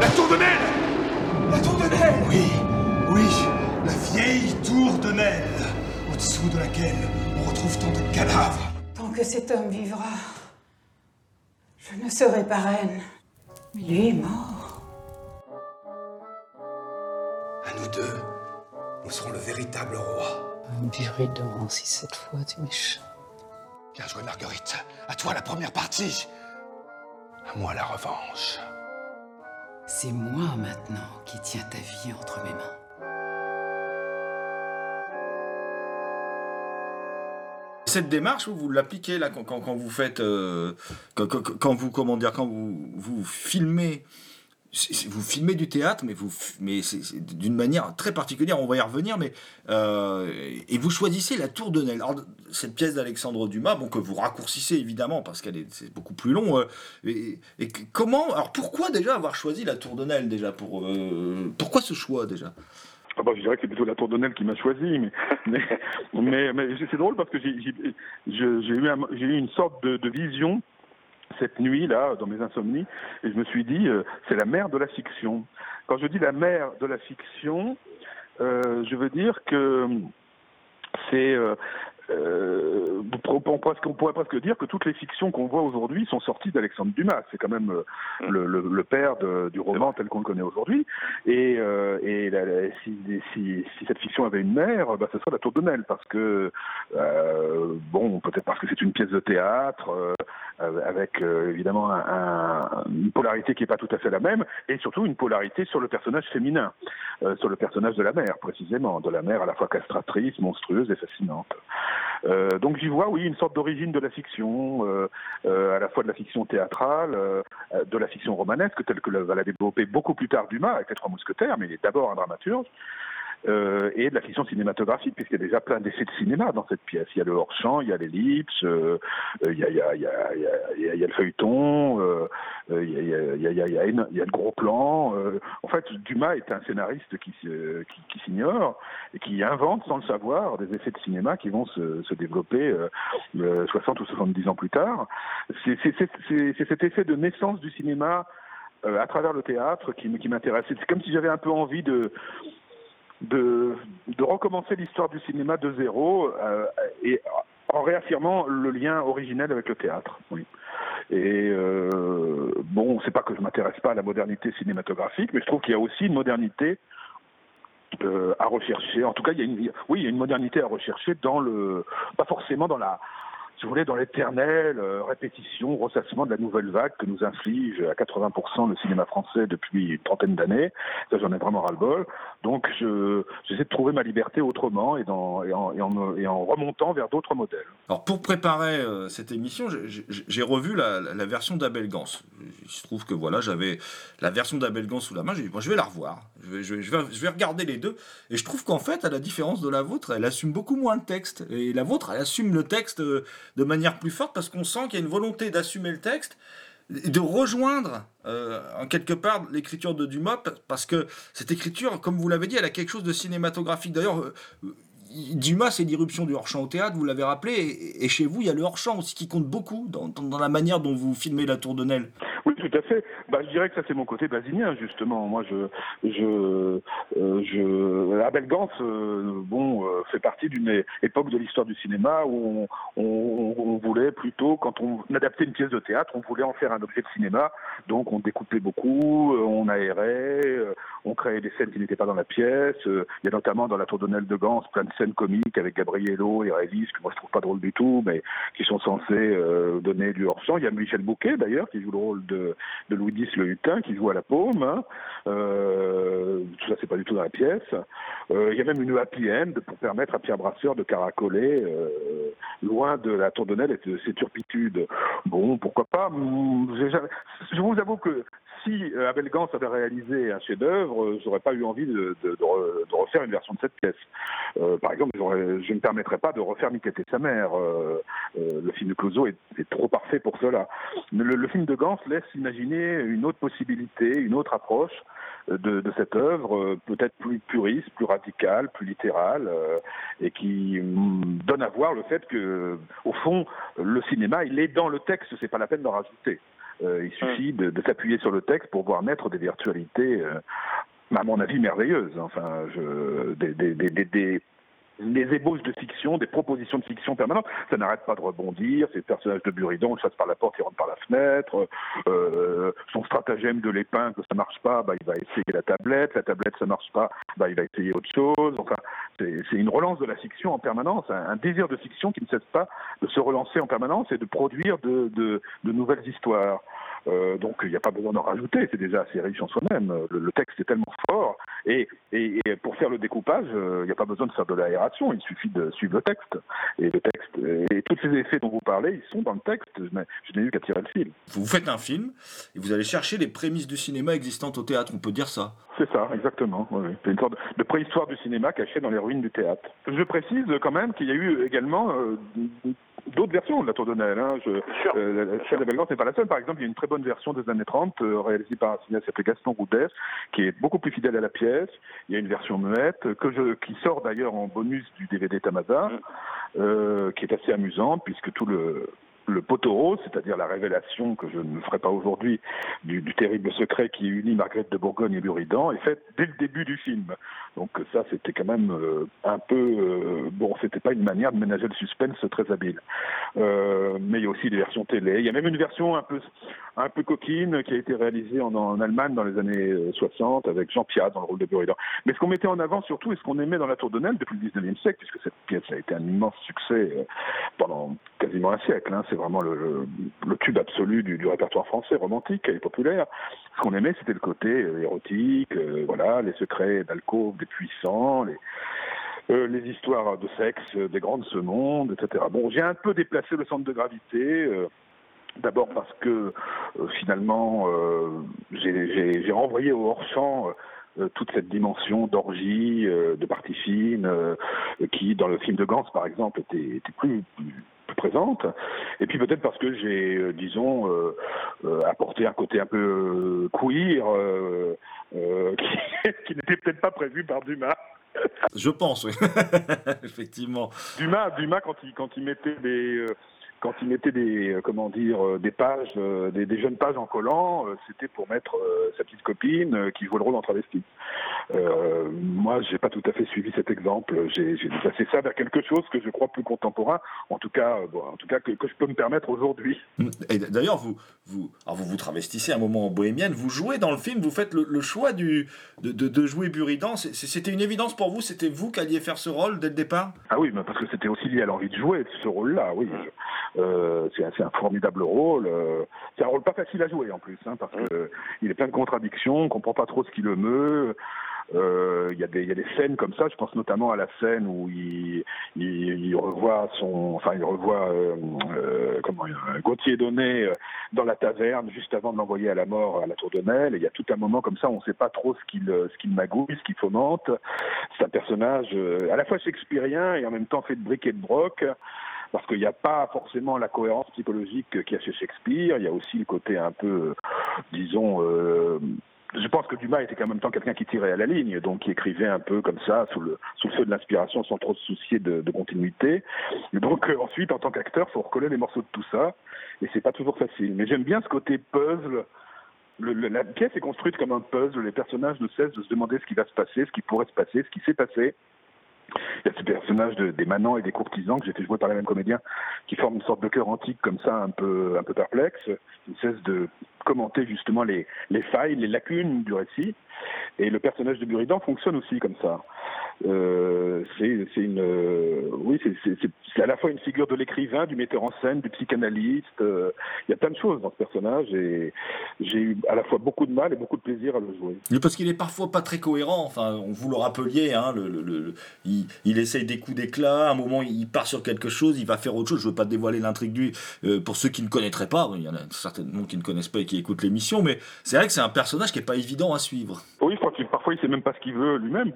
La tour de Nesle La tour de Nesle Oui, oui, la vieille tour de Nesle, au-dessous de laquelle on retrouve tant de cadavres. Tant que cet homme vivra, je ne serai pas reine. Mais lui est mort. Si cette fois tu méchant. Bien joué, Marguerite. À toi la première partie. À moi la revanche. C'est moi maintenant qui tiens ta vie entre mes mains. Cette démarche, vous, vous l'appliquez là quand, quand, quand, vous faites, euh, quand, quand, vous comment dire, quand vous, vous filmez vous filmez du théâtre, mais, mais c'est d'une manière très particulière, on va y revenir, mais euh, et vous choisissez la Tour de Nesle. Cette pièce d'Alexandre Dumas, bon, que vous raccourcissez évidemment, parce qu'elle est, beaucoup plus long. Euh, et, comment, alors pourquoi déjà avoir choisi la Tour de Nesle déjà pour, euh, Pourquoi ce choix déjà? Ah bah, je dirais que c'est plutôt la Tour de Nesle qui m'a choisi, mais, mais, c'est drôle parce que j'ai eu, un, eu une sorte de vision cette nuit-là, dans mes insomnies, et je me suis dit, euh, c'est la mère de la fiction. Quand je dis la mère de la fiction, euh, je veux dire que c'est euh, euh, on, pourrait, on, pourrait, presque dire que toutes les fictions qu'on voit aujourd'hui sont sorties d'Alexandre Dumas. C'est quand même euh, le, le, le, père de, du roman tel qu'on le connaît aujourd'hui. Et, euh, et la, la, si, si, si, cette fiction avait une mère, bah, ce serait la Tour de Nesle, parce que euh, bon, peut-être parce que c'est une pièce de théâtre euh, avec évidemment un, un, une polarité qui n'est pas tout à fait la même, et surtout une polarité sur le personnage féminin, sur le personnage de la mère précisément, de la mère à la fois castratrice, monstrueuse et fascinante. Euh, donc j'y vois, oui, une sorte d'origine de la fiction, euh, euh, à la fois de la fiction théâtrale, de la fiction romanesque, telle que va la développer beaucoup plus tard Dumas avec les Trois Mousquetaires, mais il est d'abord un dramaturge. Euh, et de la fiction cinématographique, puisqu'il y a déjà plein d'essais de cinéma dans cette pièce. Il y a le hors-champ, il y a l'ellipse, euh, il, y a, le feuilleton, euh, il, y a, de gros plans. en fait, Dumas est un scénariste qui, s'ignore et qui invente, sans le savoir, des effets de cinéma qui vont se, développer 60 ou 70 ans plus tard. C'est cet effet de naissance du cinéma à travers le théâtre qui, qui m'intéresse. C'est comme si j'avais un peu envie de, de, recommencer l'histoire du cinéma de zéro euh, et en réaffirmant le lien originel avec le théâtre. Et euh, bon, c'est pas que je m'intéresse pas à la modernité cinématographique, mais je trouve qu'il y a aussi une modernité euh, à rechercher. En tout cas, il y a une, oui, il y a une modernité à rechercher dans le, pas forcément dans la si vous voulez, dans l'éternelle euh, répétition, ressassement de la nouvelle vague que nous inflige à 80% le cinéma français depuis une trentaine d'années. J'en ai vraiment ras-le-bol. Donc, je, j'essaie de trouver ma liberté autrement et, en, remontant vers d'autres modèles. Alors, pour préparer euh, cette émission, j'ai revu la, version d'Abel Gans. Il se trouve que voilà, j'avais la version d'Abel Gans sous la main. J'ai dit, bon, je vais la revoir. Je vais regarder les deux. Et je trouve qu'en fait, à la différence de la vôtre, elle assume beaucoup moins le texte. Et la vôtre, elle assume le texte. Euh, de manière plus forte parce qu'on sent qu'il y a une volonté d'assumer le texte de rejoindre euh, en quelque part l'écriture de Dumas parce que cette écriture, comme vous l'avez dit, elle a quelque chose de cinématographique. D'ailleurs, euh, Dumas, c'est l'irruption du hors-champ au théâtre, vous l'avez rappelé, et, chez vous, il y a le hors-champ aussi qui compte beaucoup dans, dans, dans, la manière dont vous filmez la Tour de Nesle. Oui, tout à fait. Bah, je dirais que ça, c'est mon côté basinien, justement. Moi, je, je, euh, je, Abel Gans, euh, bon, euh, fait partie d'une époque de l'histoire du cinéma où on, on, on, voulait plutôt, quand on adaptait une pièce de théâtre, on voulait en faire un objet de cinéma. Donc, on découpait beaucoup, on aérait, on créait des scènes qui n'étaient pas dans la pièce. Il y a notamment dans la Tour Nesle de Gans plein de scènes comiques avec Gabriello et Rélis, que moi je trouve pas drôle du tout, mais qui sont censés euh, donner du hors-champ. Il y a Michel Bouquet d'ailleurs, qui joue le rôle de, de Louis X le Hutin, qui joue à la paume. Hein. Euh, tout ça, c'est pas du tout dans la pièce. Euh, il y a même une happy end pour permettre à Pierre Brasseur de caracoler euh, loin de la Tour de et de ses turpitudes. Bon, pourquoi pas. Je vous avoue que si Abel Gans avait réalisé un chef-d'œuvre, j'aurais pas eu envie de, refaire une version de cette pièce. Euh, par exemple, je ne me permettrais pas de refaire Miquette et sa mère. Euh, euh, le film de Clouseau est, trop parfait pour cela. Le, film de Gans laisse imaginer une autre possibilité, une autre approche de, cette œuvre, peut-être plus puriste, plus radicale, plus littérale, euh, et qui mm, donne à voir le fait que, au fond, le cinéma, il est dans le texte, c'est pas la peine d'en rajouter. Euh, il suffit de, de s'appuyer sur le texte pour voir naître des virtualités, euh, à mon avis, merveilleuses. Enfin, je, des, des, des, des les ébauches de fiction, des propositions de fiction permanentes. Ça n'arrête pas de rebondir. C'est le personnage de Buridon, il chasse par la porte, il rentre par la fenêtre. Euh, son stratagème de l'épingle, ça marche pas, bah, il va essayer la tablette. La tablette, ça marche pas, bah, il va essayer autre chose. Enfin, c'est une relance de la fiction en permanence, un, un, désir de fiction qui ne cesse pas de se relancer en permanence et de produire de, de, de nouvelles histoires. Euh, donc il n'y a pas besoin d'en rajouter, c'est déjà assez riche en soi-même. Le, texte est tellement fort et, pour faire le découpage, il n'y a pas besoin de faire de l'aération, il suffit de suivre le texte. Et le texte et tous ces effets dont vous parlez, ils sont dans le texte. Je n'ai eu qu'à tirer le fil. Vous faites un film et vous allez chercher les prémices du cinéma existantes au théâtre. On peut dire ça. C'est ça, exactement. Oui. C'est une sorte de préhistoire du cinéma cachée dans les ruines du théâtre. Je précise quand même qu'il y a eu également euh, d'autres versions de la Tour de Nesle. Hein. Je, euh, Belgrande n'est pas la seule. Par exemple, il y a une très bonne version des années 30 euh, réalisée par un cinéaste Gaston Roudès, qui est beaucoup plus fidèle à la pièce. Il y a une version muette que je, qui sort d'ailleurs en bonus du DVD Tamada, mm. euh, qui est assez amusante puisque tout le le poteau rose, c'est-à-dire la révélation que je ne ferai pas aujourd'hui du, terrible secret qui unit Marguerite de Bourgogne et Buridan, est faite dès le début du film. Donc ça, c'était quand même euh, un peu euh, bon, c'était pas une manière de ménager le suspense très habile. Euh, mais il y a aussi des versions télé. Il y a même une version un peu un peu coquine qui a été réalisée en, Allemagne dans les années 60 avec Jean Piat dans le rôle de Buridan. Mais ce qu'on mettait en avant surtout et ce qu'on aimait dans La Tour de Nesle depuis le 19e siècle, puisque cette pièce a été un immense succès euh, pendant quasiment un siècle. Hein, vraiment le, tube absolu du, répertoire français romantique et populaire. Ce qu'on aimait, c'était le côté euh, érotique, euh, voilà, les secrets d'alcôve des puissants, les, euh, histoires de sexe des grandes ce monde, etc. Bon, j'ai un peu déplacé le centre de gravité. D'abord parce que finalement, j'ai renvoyé au hors-champ toute cette dimension d'orgie, de partie fine, qui dans le film de Gans par exemple était, plus représente. Et puis peut-être parce que j'ai, euh, disons, euh, euh, apporté un côté un peu queer qui, qui n'était peut-être pas prévu par Dumas. Je pense, oui. Effectivement. Dumas, Dumas quand il quand il mettait des euh, quand il mettait des euh, comment dire euh, des pages euh, des, des jeunes pages en collant, c'était pour mettre sa petite copine qui jouait le rôle en travesti. Euh, moi, j'ai pas tout à fait suivi cet exemple. J'ai déplacé ça vers quelque chose que je crois plus contemporain, en tout cas, bon, en tout cas que, que je peux me permettre aujourd'hui. Et d'ailleurs, vous, vous, alors vous vous travestissez un moment en bohémienne, vous jouez dans le film, vous faites le, le choix du, de, de, de jouer Buridan. C'était une évidence pour vous C'était vous qui alliez faire ce rôle dès le départ? Ah oui, mais parce que c'était aussi lié à l'envie de jouer ce rôle-là, oui. Euh, c'est un- formidable rôle. euh, c'est un rôle pas facile à jouer en plus, hein, parce que euh, il est plein de contradictions, on comprend pas trop ce qui le meut. Euh, Il y, a des- il y a des scènes comme ça, je pense notamment à la scène où il, il, il revoit son, enfin il revoit euh, euh, comment euh, Gauthier Donnet euh, dans la taverne juste avant de l'envoyer à la mort à la Tour de Nesle. Il y a tout un moment comme ça, on ne sait pas trop ce qu'il ce qu'il magouille, ce qu'il fomente. C'est un personnage euh, à la fois shakespearien et en même temps fait de briques et de broc parce qu'il n'y a pas forcément la cohérence psychologique qu'il y a chez Shakespeare, il y a aussi le côté un peu, disons, euh, je pense que Dumas était en même temps quelqu'un qui tirait à la ligne, donc qui écrivait un peu comme ça, sous le, feu de l'inspiration, sans trop se soucier de, continuité. Et donc euh, ensuite, en tant qu'acteur, faut recoller les morceaux de tout ça, et c'est pas toujours facile. Mais j'aime bien ce côté puzzle. Le- le- la pièce est construite comme un puzzle, les personnages ne cessent de se demander ce qui va se passer, ce qui pourrait se passer, ce qui s'est passé. Il y a ce personnage de- des manants et des courtisans que j'ai fait jouer par les mêmes comédiens qui forment une sorte de cœur antique comme ça, un peu, un peu perplexe. Ne cessent de commenter justement les failles, les lacunes du récit. Et le personnage de Buridan fonctionne aussi comme ça. Euh, euh, c'est- à la fois une figure de l'écrivain, du metteur en scène, du psychanalyste. euh, il y a plein de choses dans ce personnage et j'ai eu à la fois beaucoup de mal et beaucoup de plaisir à le jouer. Parce qu'il est parfois pas très cohérent. Enfin, on vous le rappeliez, hein, il, essaye des coups d'éclat. À un moment, il part sur quelque chose, il va faire autre chose. Je veux pas dévoiler l'intrigue du. pour ceux qui ne connaîtraient pas, il y en a certainement qui ne connaissent pas et qui écoutent l'émission, mais c'est vrai que c'est un personnage qui est pas évident à suivre. Oui, je crois que parfois il sait même pas ce qu'il veut lui-même.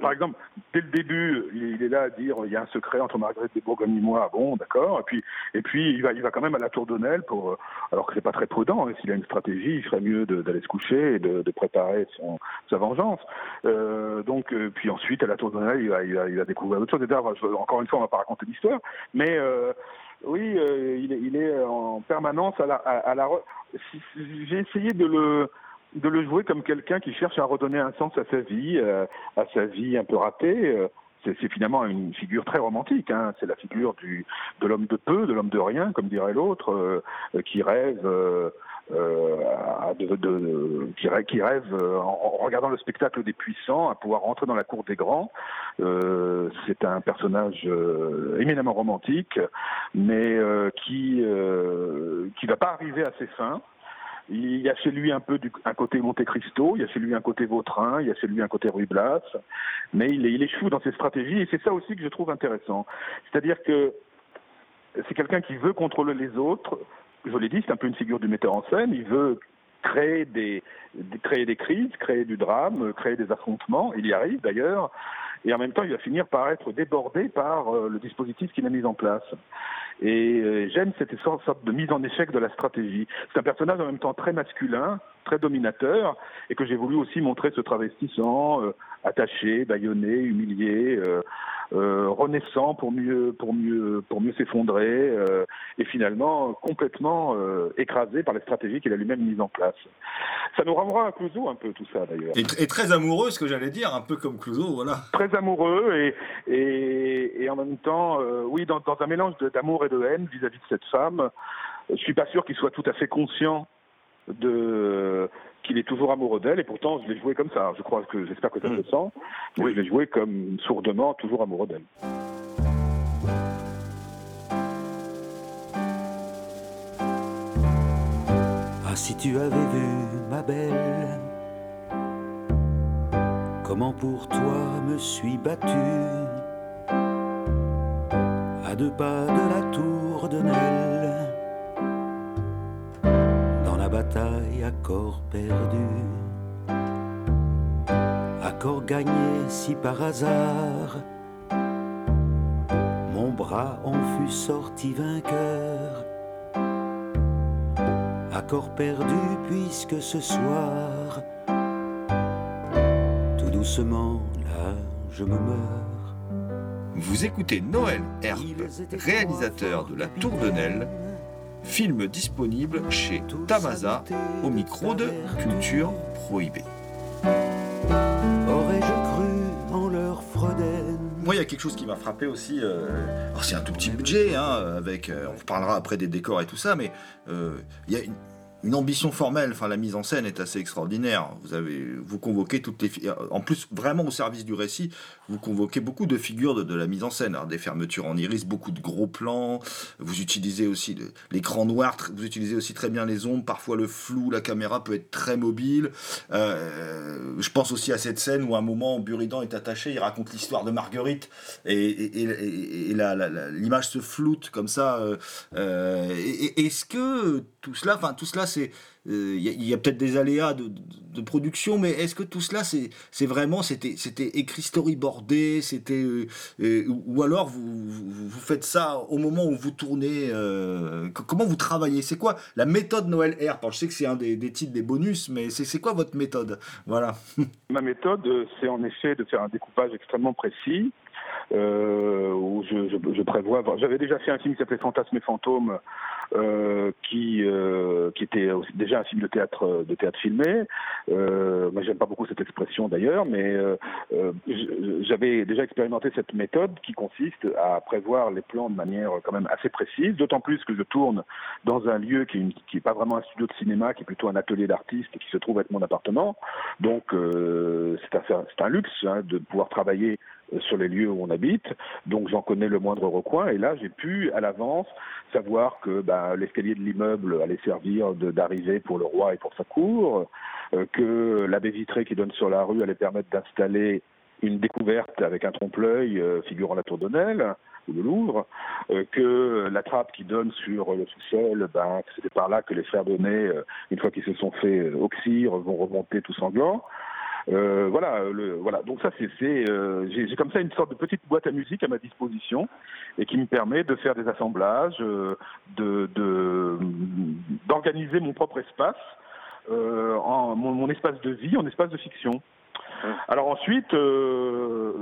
Par, exemple, dès le début, il, est là à dire il y a un secret entre Marguerite de Bourgogne et moi. Bon, d'accord. Et puis, et puis il va, il va quand même à la Tour Nesle pour, euh, alors que c'est pas très prudent. hein. S'il a une stratégie, il ferait mieux d'aller se coucher et de, de préparer son, sa vengeance. Euh, donc, euh, puis ensuite à la Tour Nesle, il va, il va, il va découvrir d'autres choses. Et d'ailleurs, je- encore une fois, on va pas raconter l'histoire, mais euh, oui, euh, il, est, il est en permanence à la, à, à la. J'ai essayé de le de le jouer comme quelqu'un qui cherche à redonner un sens à sa vie, euh, à sa vie un peu ratée. euh, c'est finalement une figure très romantique. Hein. C'est la figure du, de l'homme de peu, de l'homme de rien, comme dirait l'autre, euh, qui rêve, euh, de, de- qui rêve, qui rêve en, regardant le spectacle des puissants, à pouvoir rentrer dans la cour des grands. C'est un personnage éminemment romantique, mais qui qui va pas arriver à ses fins. Il y a chez lui un peu du, un côté Monte Cristo, il y a chez lui un côté Vautrin, il y a chez lui un côté Ruy Blas, mais il, il échoue dans ses stratégies et c'est ça aussi que je trouve intéressant. C'est-à-dire que c'est quelqu'un qui veut contrôler les autres. Je l'ai dit, c'est un peu une figure du metteur en scène. Il veut créer des- créer des crises, créer du drame, créer des affrontements. Il y arrive d'ailleurs. Et en même temps, il va finir par être débordé par euh, le dispositif qu'il a mis en place. Et euh, j'aime cette sorte de mise en échec de la stratégie. C'est un personnage en même temps très masculin, très dominateur, et que j'ai voulu aussi montrer se travestissant, euh, attaché, bâillonné, humilié, euh, euh, renaissant pour mieux, pour mieux, pour mieux s'effondrer, et finalement complètement écrasé par les stratégies qu'il a lui-même mises en place. Ça nous renvoie à Clouseau un peu tout ça d'ailleurs. Et, tr- et très amoureux, ce que j'allais dire, un peu comme Clouseau, voilà. Très amoureux et, et, et en même temps, euh, oui, dans, dans un mélange d'amour et de haine vis-à-vis de cette femme. Je suis pas sûr qu'il soit tout à fait conscient de qu'il est toujours amoureux d'elle et pourtant je l'ai joué comme ça. Je crois que j'espère que ça se sent. Oui, je l'ai joué comme sourdement toujours amoureux d'elle. Ah, si tu avais vu ma belle, comment pour toi me suis battu à deux pas de la tour de Nesle, dans la bataille à corps perdu, à corps gagné si par hasard mon bras on fut sorti vainqueur. Accord perdu puisque ce soir, doucement là je me meurs. Vous écoutez Noël Herp, réalisateur de La Tour de Nesle, film disponible chez Tamasa au micro de Culture Prohibée. Aurais-je cru en leur Froden? Moi, il y a quelque chose qui m'a frappé aussi. euh, alors, c'est un tout petit budget, hein, avec. euh, on reparlera après des décors et tout ça, mais euh, il y a une, une ambition formelle. Enfin, la mise en scène est assez extraordinaire. Vous avez, vous convoquez toutes les. En plus, vraiment au service du récit, vous convoquez beaucoup de figures de, de la mise en scène. Des fermetures en iris, beaucoup de gros plans. Vous utilisez aussi l'écran noir. Vous utilisez aussi très bien les ombres. Parfois, le flou, la caméra peut être très mobile. Euh, je pense aussi à cette scène où à un moment Buridan est attaché, il raconte l'histoire de Marguerite et, et- et- et- l'image se floute comme ça. euh, euh, Est-ce que tout cela, enfin tout cela, c'est euh, il y a, il y a peut-être des aléas de, production, mais est-ce que tout cela, c'est vraiment, c'était écrit storyboardé, c'était euh, euh, ou alors vous, faites ça au moment où vous tournez. euh, co- comment vous travaillez? C'est quoi la méthode Noël Air? Je sais que c'est un des, titres des bonus, mais c'est quoi votre méthode? Voilà. Ma méthode, euh, c'est en effet de faire un découpage extrêmement précis, euh, où je, je- prévois. J'avais déjà fait un film qui s'appelait Fantasmes et fantômes, euh, qui euh, qui était déjà un film de théâtre euh, de théâtre filmé. Euh, moi, j'aime pas beaucoup cette expression d'ailleurs, mais euh, euh, j'avais déjà expérimenté cette méthode qui consiste à prévoir les plans de manière quand même assez précise. D'autant plus que je tourne dans un lieu qui est, une- qui est pas vraiment un studio de cinéma, qui est plutôt un atelier d'artiste qui se trouve être mon appartement. Donc euh, c'est un, un luxe hein, de pouvoir travailler euh, sur les lieux où on habite. Donc j'en connais le moindre recoin. Et là, j'ai pu à l'avance savoir que ben, l'escalier de l'immeuble allait servir d'arrivée pour le roi et pour sa cour, euh, que la baie vitrée qui donne sur la rue allait permettre d'installer une découverte avec un trompe-l'œil euh, figurant la tour Nesle ou le Louvre, euh, que la trappe qui donne sur le sous-sol, ben, c'était par là que les frères Donnet, euh, une fois qu'ils se sont fait oxyre, vont remonter tout sanglants. Euh, voilà, le, voilà. Donc ça, c'est, c'est, euh, j'ai, j'ai comme ça une sorte de petite boîte à musique à ma disposition et qui me permet de faire des assemblages, euh, de, de, d'organiser mon propre espace, euh, en mon, mon espace de vie en espace de fiction. Alors ensuite, euh,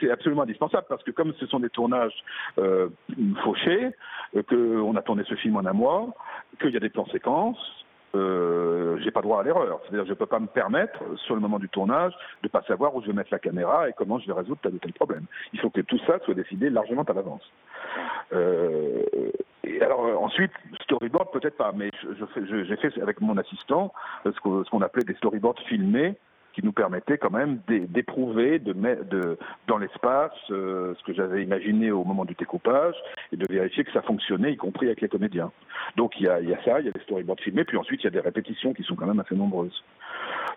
c'est absolument indispensable parce que comme ce sont des tournages euh, fauchés, qu'on a tourné ce film en un mois, qu'il y a des plans séquences, euh, j'ai pas droit à l'erreur. C'est-à-dire, je peux pas me permettre, sur le moment du tournage, de pas savoir où je vais mettre la caméra et comment je vais résoudre tel ou tel problème. Il faut que tout ça soit décidé largement à l'avance. Euh, et alors euh, ensuite, storyboard peut-être pas, mais je, je j'ai fait avec mon assistant ce qu'on appelait des storyboards filmés qui nous permettaient quand même d'é- d'éprouver de, de, dans l'espace euh, ce que j'avais imaginé au moment du découpage et de vérifier que ça fonctionnait, y compris avec les comédiens. Donc il y a, y a ça, il y a des storyboards filmés, puis ensuite il y a des répétitions qui sont quand même assez nombreuses.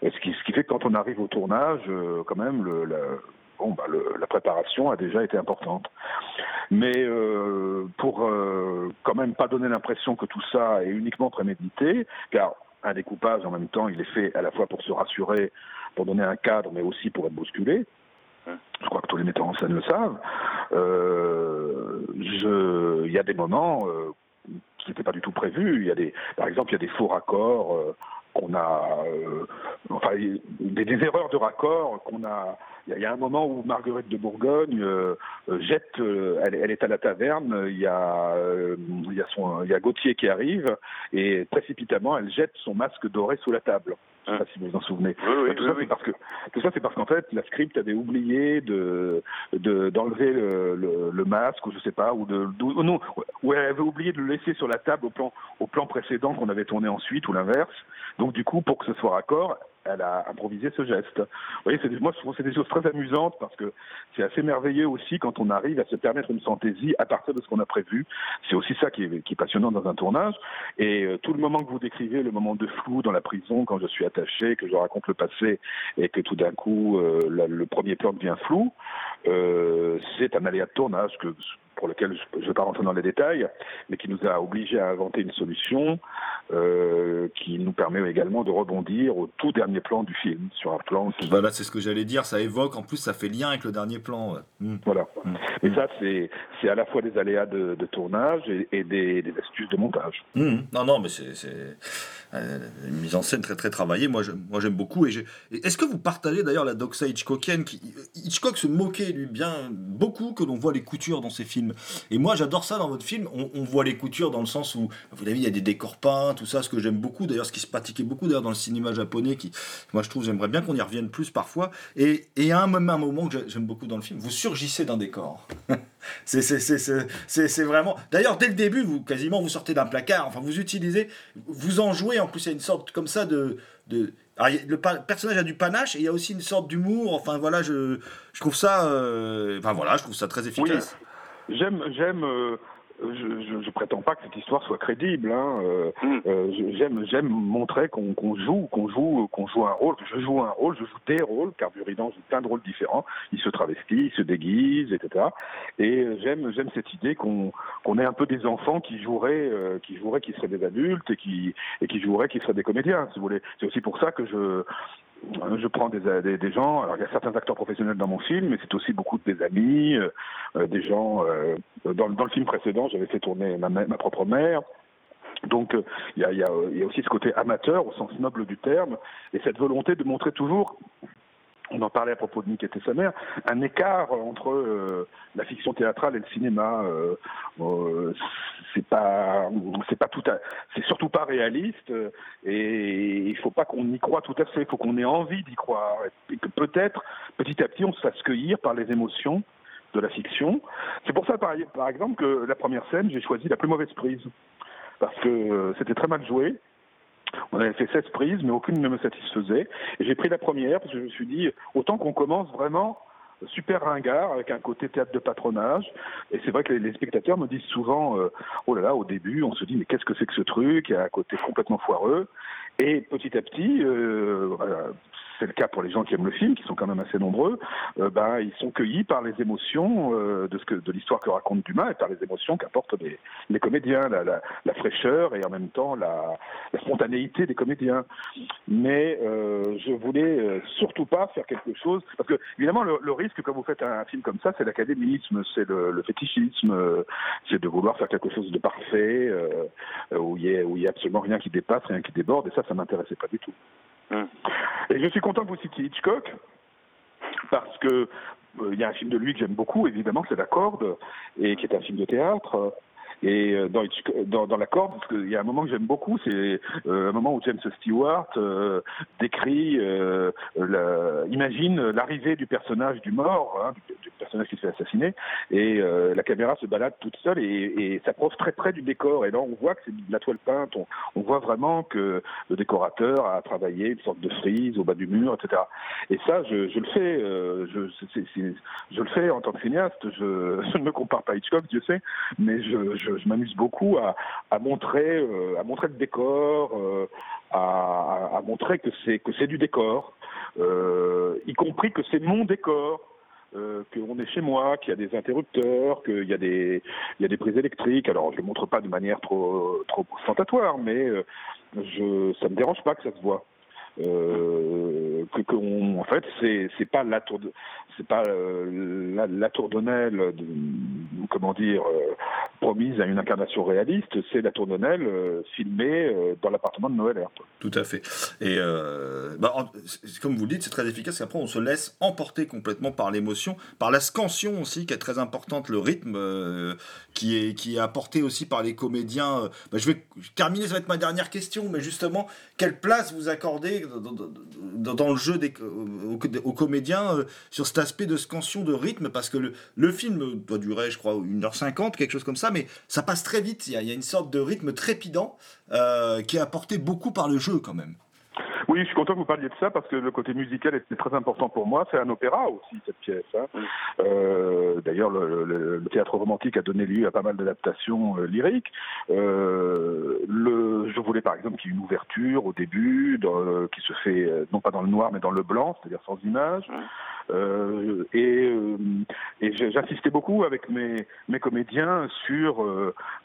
Ce, qui, fait que quand on arrive au tournage, euh, quand même, bah, la préparation a déjà été importante. Mais euh, pour quand même pas donner l'impression que tout ça est uniquement prémédité, car un découpage en même temps, il est fait à la fois pour se rassurer, pour donner un cadre, mais aussi pour être bousculé. Je crois que tous les metteurs en scène le savent. Euh, Il y a des moments euh, qui n'étaient pas du tout prévus. Il y a des, par exemple, il y a des faux raccords euh, qu'on a, enfin, des, des erreurs de raccord qu'on a. Il y a- un moment où Marguerite de Bourgogne euh, euh, jette, euh, elle, elle est à la taverne, il y a, il y a son, il y a Gauthier qui arrive et précipitamment elle jette son masque doré sous la table. Je sais pas si vous vous en souvenez. tout, ça, c'est parce que, tout ça, c'est parce qu'en fait, la script avait oublié de de- d'enlever le, le, le masque, ou je sais pas, ou de, ou non, ou elle avait oublié de le laisser sur la table au plan au plan précédent qu'on avait tourné ensuite, ou l'inverse. Donc du coup, pour que ce soit raccord, elle a improvisé ce geste. Vous voyez, c'est moi je trouve que c'est des choses très amusantes parce que c'est assez merveilleux aussi quand on arrive à se permettre une fantaisie à partir de ce qu'on a prévu. C'est aussi ça qui est, passionnant dans un tournage. Et euh, tout le moment que vous décrivez, le moment de flou dans la prison, quand je suis attaché, que je raconte le passé et que tout d'un coup euh, le premier plan devient flou, euh, c'est un aléa de tournage que pour lequel je ne vais pas rentrer dans les détails, mais qui nous a obligés à inventer une solution euh, qui nous permet également de rebondir au tout dernier plan du film, sur un plan qui... Voilà, c'est ce que j'allais dire, ça évoque, en plus ça fait lien avec le dernier plan. ouais. Mm. Voilà. Mm. Et ça, c'est c'est à la fois des aléas de, de tournage et, et des, des astuces de montage. Mhm. Non, non, mais c'est une mise en scène très très travaillée. Moi, j'aime beaucoup. Et Est-ce que vous partagez d'ailleurs la doxa Hitchcockienne qui, Hitchcock se moquait lui bien beaucoup que l'on voit les coutures dans ses films. Et moi, j'adore ça dans votre film. On, voit les coutures dans le sens où, vous l'avez il y a des décors peints, tout ça, ce que j'aime beaucoup. D'ailleurs, ce qui se pratiquait beaucoup d'ailleurs dans le cinéma japonais, qui, moi je trouve, j'aimerais bien qu'on y revienne plus parfois. Et, à un, même un moment que j'ai- j'aime beaucoup dans le film, vous surgissez d'un décor. C'est vraiment. D'ailleurs, dès le début, vous quasiment vous sortez d'un placard. Enfin, vous utilisez, vous en jouez. En plus, il y a une sorte comme ça de. de... Le personnage a du panache et il y a aussi une sorte d'humour. Enfin, voilà, je, je trouve ça. euh, Enfin, voilà, je trouve ça très efficace. J'aime, j'aime. euh, je, je prétends pas que cette histoire soit crédible. Hein. euh, euh, je- j'aime, j'aime montrer qu'on, qu'on joue, qu'on joue, qu'on joue un rôle. Je joue un rôle, je joue des rôles. Car Buridan joue plein de rôles différents. Il se travestit, il se déguise, etc. Et euh, j'aime, j'aime cette idée qu'on, qu'on ait un peu des enfants qui joueraient, euh, qui joueraient, qui seraient des adultes et qui, et qui joueraient, qui seraient des comédiens. Si vous voulez. C'est aussi pour ça que je je prends des, des, des gens, alors il y a certains acteurs professionnels dans mon film, mais c'est aussi beaucoup de des amis, euh, euh, des gens. euh, dans, le film précédent, j'avais fait tourner ma, ma propre mère. Donc euh, il y a aussi ce côté amateur au sens noble du terme, et cette volonté de montrer toujours on en parlait à propos de Nick et sa mère, un écart entre euh, la fiction théâtrale et le cinéma. Euh, euh, c'est pas, c'est pas tout, c'est surtout pas réaliste, euh, et il faut pas qu'on y croit tout à fait. Il faut qu'on ait envie d'y croire, et que peut-être petit à petit on se fasse cueillir par les émotions de la fiction. C'est pour ça, par, par exemple, que la première scène, j'ai choisi la plus mauvaise prise parce que euh, c'était très mal joué. On avait fait 16 prises, mais aucune ne me satisfaisait. Et j'ai pris la première parce que je me suis dit, autant qu'on commence vraiment super ringard, avec un côté théâtre de patronage. Et c'est vrai que les, spectateurs me disent souvent, euh, oh là là, au début, on se dit, mais qu'est-ce que c'est que ce truc? Il y a un côté complètement foireux. Et petit à petit, euh, c'est le cas pour les gens qui aiment le film, qui sont quand même assez nombreux, euh, ben, ils sont cueillis par les émotions euh, de, ce que, de l'histoire que raconte Dumas et par les émotions qu'apportent les, les comédiens, la, la, fraîcheur et en même temps la, spontanéité des comédiens. Mais euh, je voulais euh, surtout pas faire quelque chose, parce que évidemment le, risque quand vous faites un film comme ça, c'est l'académisme, c'est le, fétichisme, euh, c'est de vouloir faire quelque chose de parfait, où il y, a, a absolument rien qui dépasse, rien qui déborde, et ça, ça m'intéressait pas du tout. Et je suis content que vous citiez Hitchcock, parce que euh, il y a un film de lui que j'aime beaucoup, évidemment, c'est La Corde, et qui est un film de théâtre. Et euh, dans, dans, dans, la corde, parce qu'il y a un moment que j'aime beaucoup, c'est euh, un moment où James Stewart euh, décrit, la, imagine l'arrivée du personnage du mort, hein, du, personnage qui se fait assassiner, et la caméra se balade toute seule et, et s'approche très près du décor. Et là, on voit que c'est de la toile peinte, on, on, voit vraiment que le décorateur a travaillé une sorte de frise au bas du mur, etc. Et ça, je, je le fais, euh, je, c est, je le fais en tant que cinéaste. Je, je ne me compare pas à Hitchcock, Dieu sait, mais je, je m'amuse beaucoup à, montrer, euh, à montrer le décor, euh, à, montrer que c'est que c'est du décor, euh, y compris que c'est mon décor. Qu'on est chez moi, qu'il y a des interrupteurs, qu'il y a des prises électriques. Alors je le montre pas de manière trop trop ostentatoire, mais je ça me dérange pas que ça se voit. En fait c'est c'est pas la tour c'est pas la, de, comment dire promise à une incarnation réaliste c'est la tourdonnelle euh, filmée dans l'appartement de Noël tout à fait. Et bah, en, comme vous le dites c'est très efficace après on se laisse emporter complètement par l'émotion par la scansion aussi qui est très importante le rythme euh, qui est qui est apporté aussi par les comédiens bah, je vais terminer ça va être ma dernière question mais justement quelle place vous accordez dans, le jeu des, aux, aux comédiens euh, sur cet aspect de scansion de rythme parce que le, le, film doit durer je crois 1h50 quelque chose comme ça mais ça passe très vite. Il y a, il y a une sorte de rythme trépidant euh, qui est apporté beaucoup par le jeu quand même oui, je suis content que vous parliez de ça parce que le côté musical était très important pour moi. C'est un opéra aussi, cette pièce. Hein. Euh, D'ailleurs, le, le, le, théâtre romantique a donné lieu à pas mal d'adaptations euh, lyriques. Euh, le, je voulais par exemple qu'il y ait une ouverture au début, dans, qui se fait non pas dans le noir mais dans le blanc, c'est-à-dire sans image. Et et j'insistais beaucoup avec mes, mes comédiens sur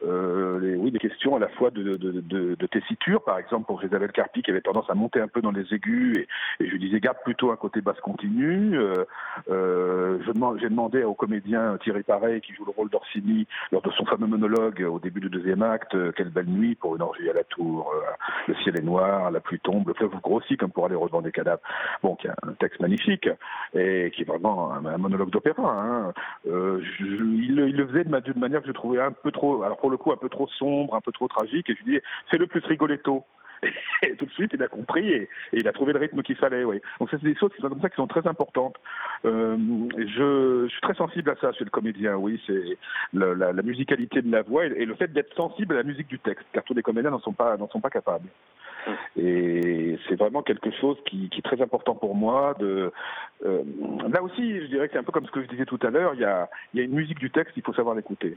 les, oui, des questions à la fois de, de, de, de tessiture, par exemple pour Isabelle Carpi qui avait tendance à monter un peu dans les aigus et, je lui disais garde plutôt un côté basse continue. Euh, euh, j'ai demandé au comédien Thierry Pareil qui joue le rôle d'Orsini lors de son fameux monologue au début du deuxième acte, quelle belle nuit pour une orgie à la tour, le ciel est noir, la pluie tombe, le fleuve grossit comme pour aller revendre des cadavres. Bon, qui est un texte magnifique et qui est vraiment un, monologue d'opéra. Hein. Euh, il, le faisait de manière que je trouvais un peu trop, alors pour le coup un peu trop sombre, un peu trop tragique, et je lui disais c'est le plus rigoletto. Et tout de suite, il a compris et, et il a trouvé le rythme qu'il fallait. Oui. Donc, c'est des choses comme ça qui sont très importantes. Euh, je, je, suis très sensible à ça chez le comédien. Oui, c'est la, la, la, musicalité de la voix et, et le fait d'être sensible à la musique du texte, car tous les comédiens n'en sont pas n'en sont pas capables. Et c'est vraiment quelque chose qui, qui, est très important pour moi. De, euh, là aussi, je dirais que c'est un peu comme ce que je disais tout à l'heure. Il y a, il y a une musique du texte, il faut savoir l'écouter.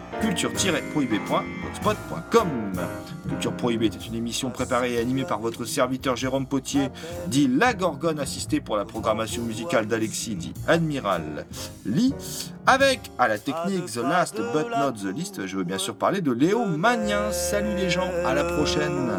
culture-prohibé.blogspot.com. Culture Prohibée était une émission préparée et animée par votre serviteur Jérôme Potier, dit La Gorgone, assisté pour la programmation musicale d'Alexis, dit Admiral Lee, avec à la technique The Last But Not The List, je veux bien sûr parler de Léo Magnin. Salut les gens, à la prochaine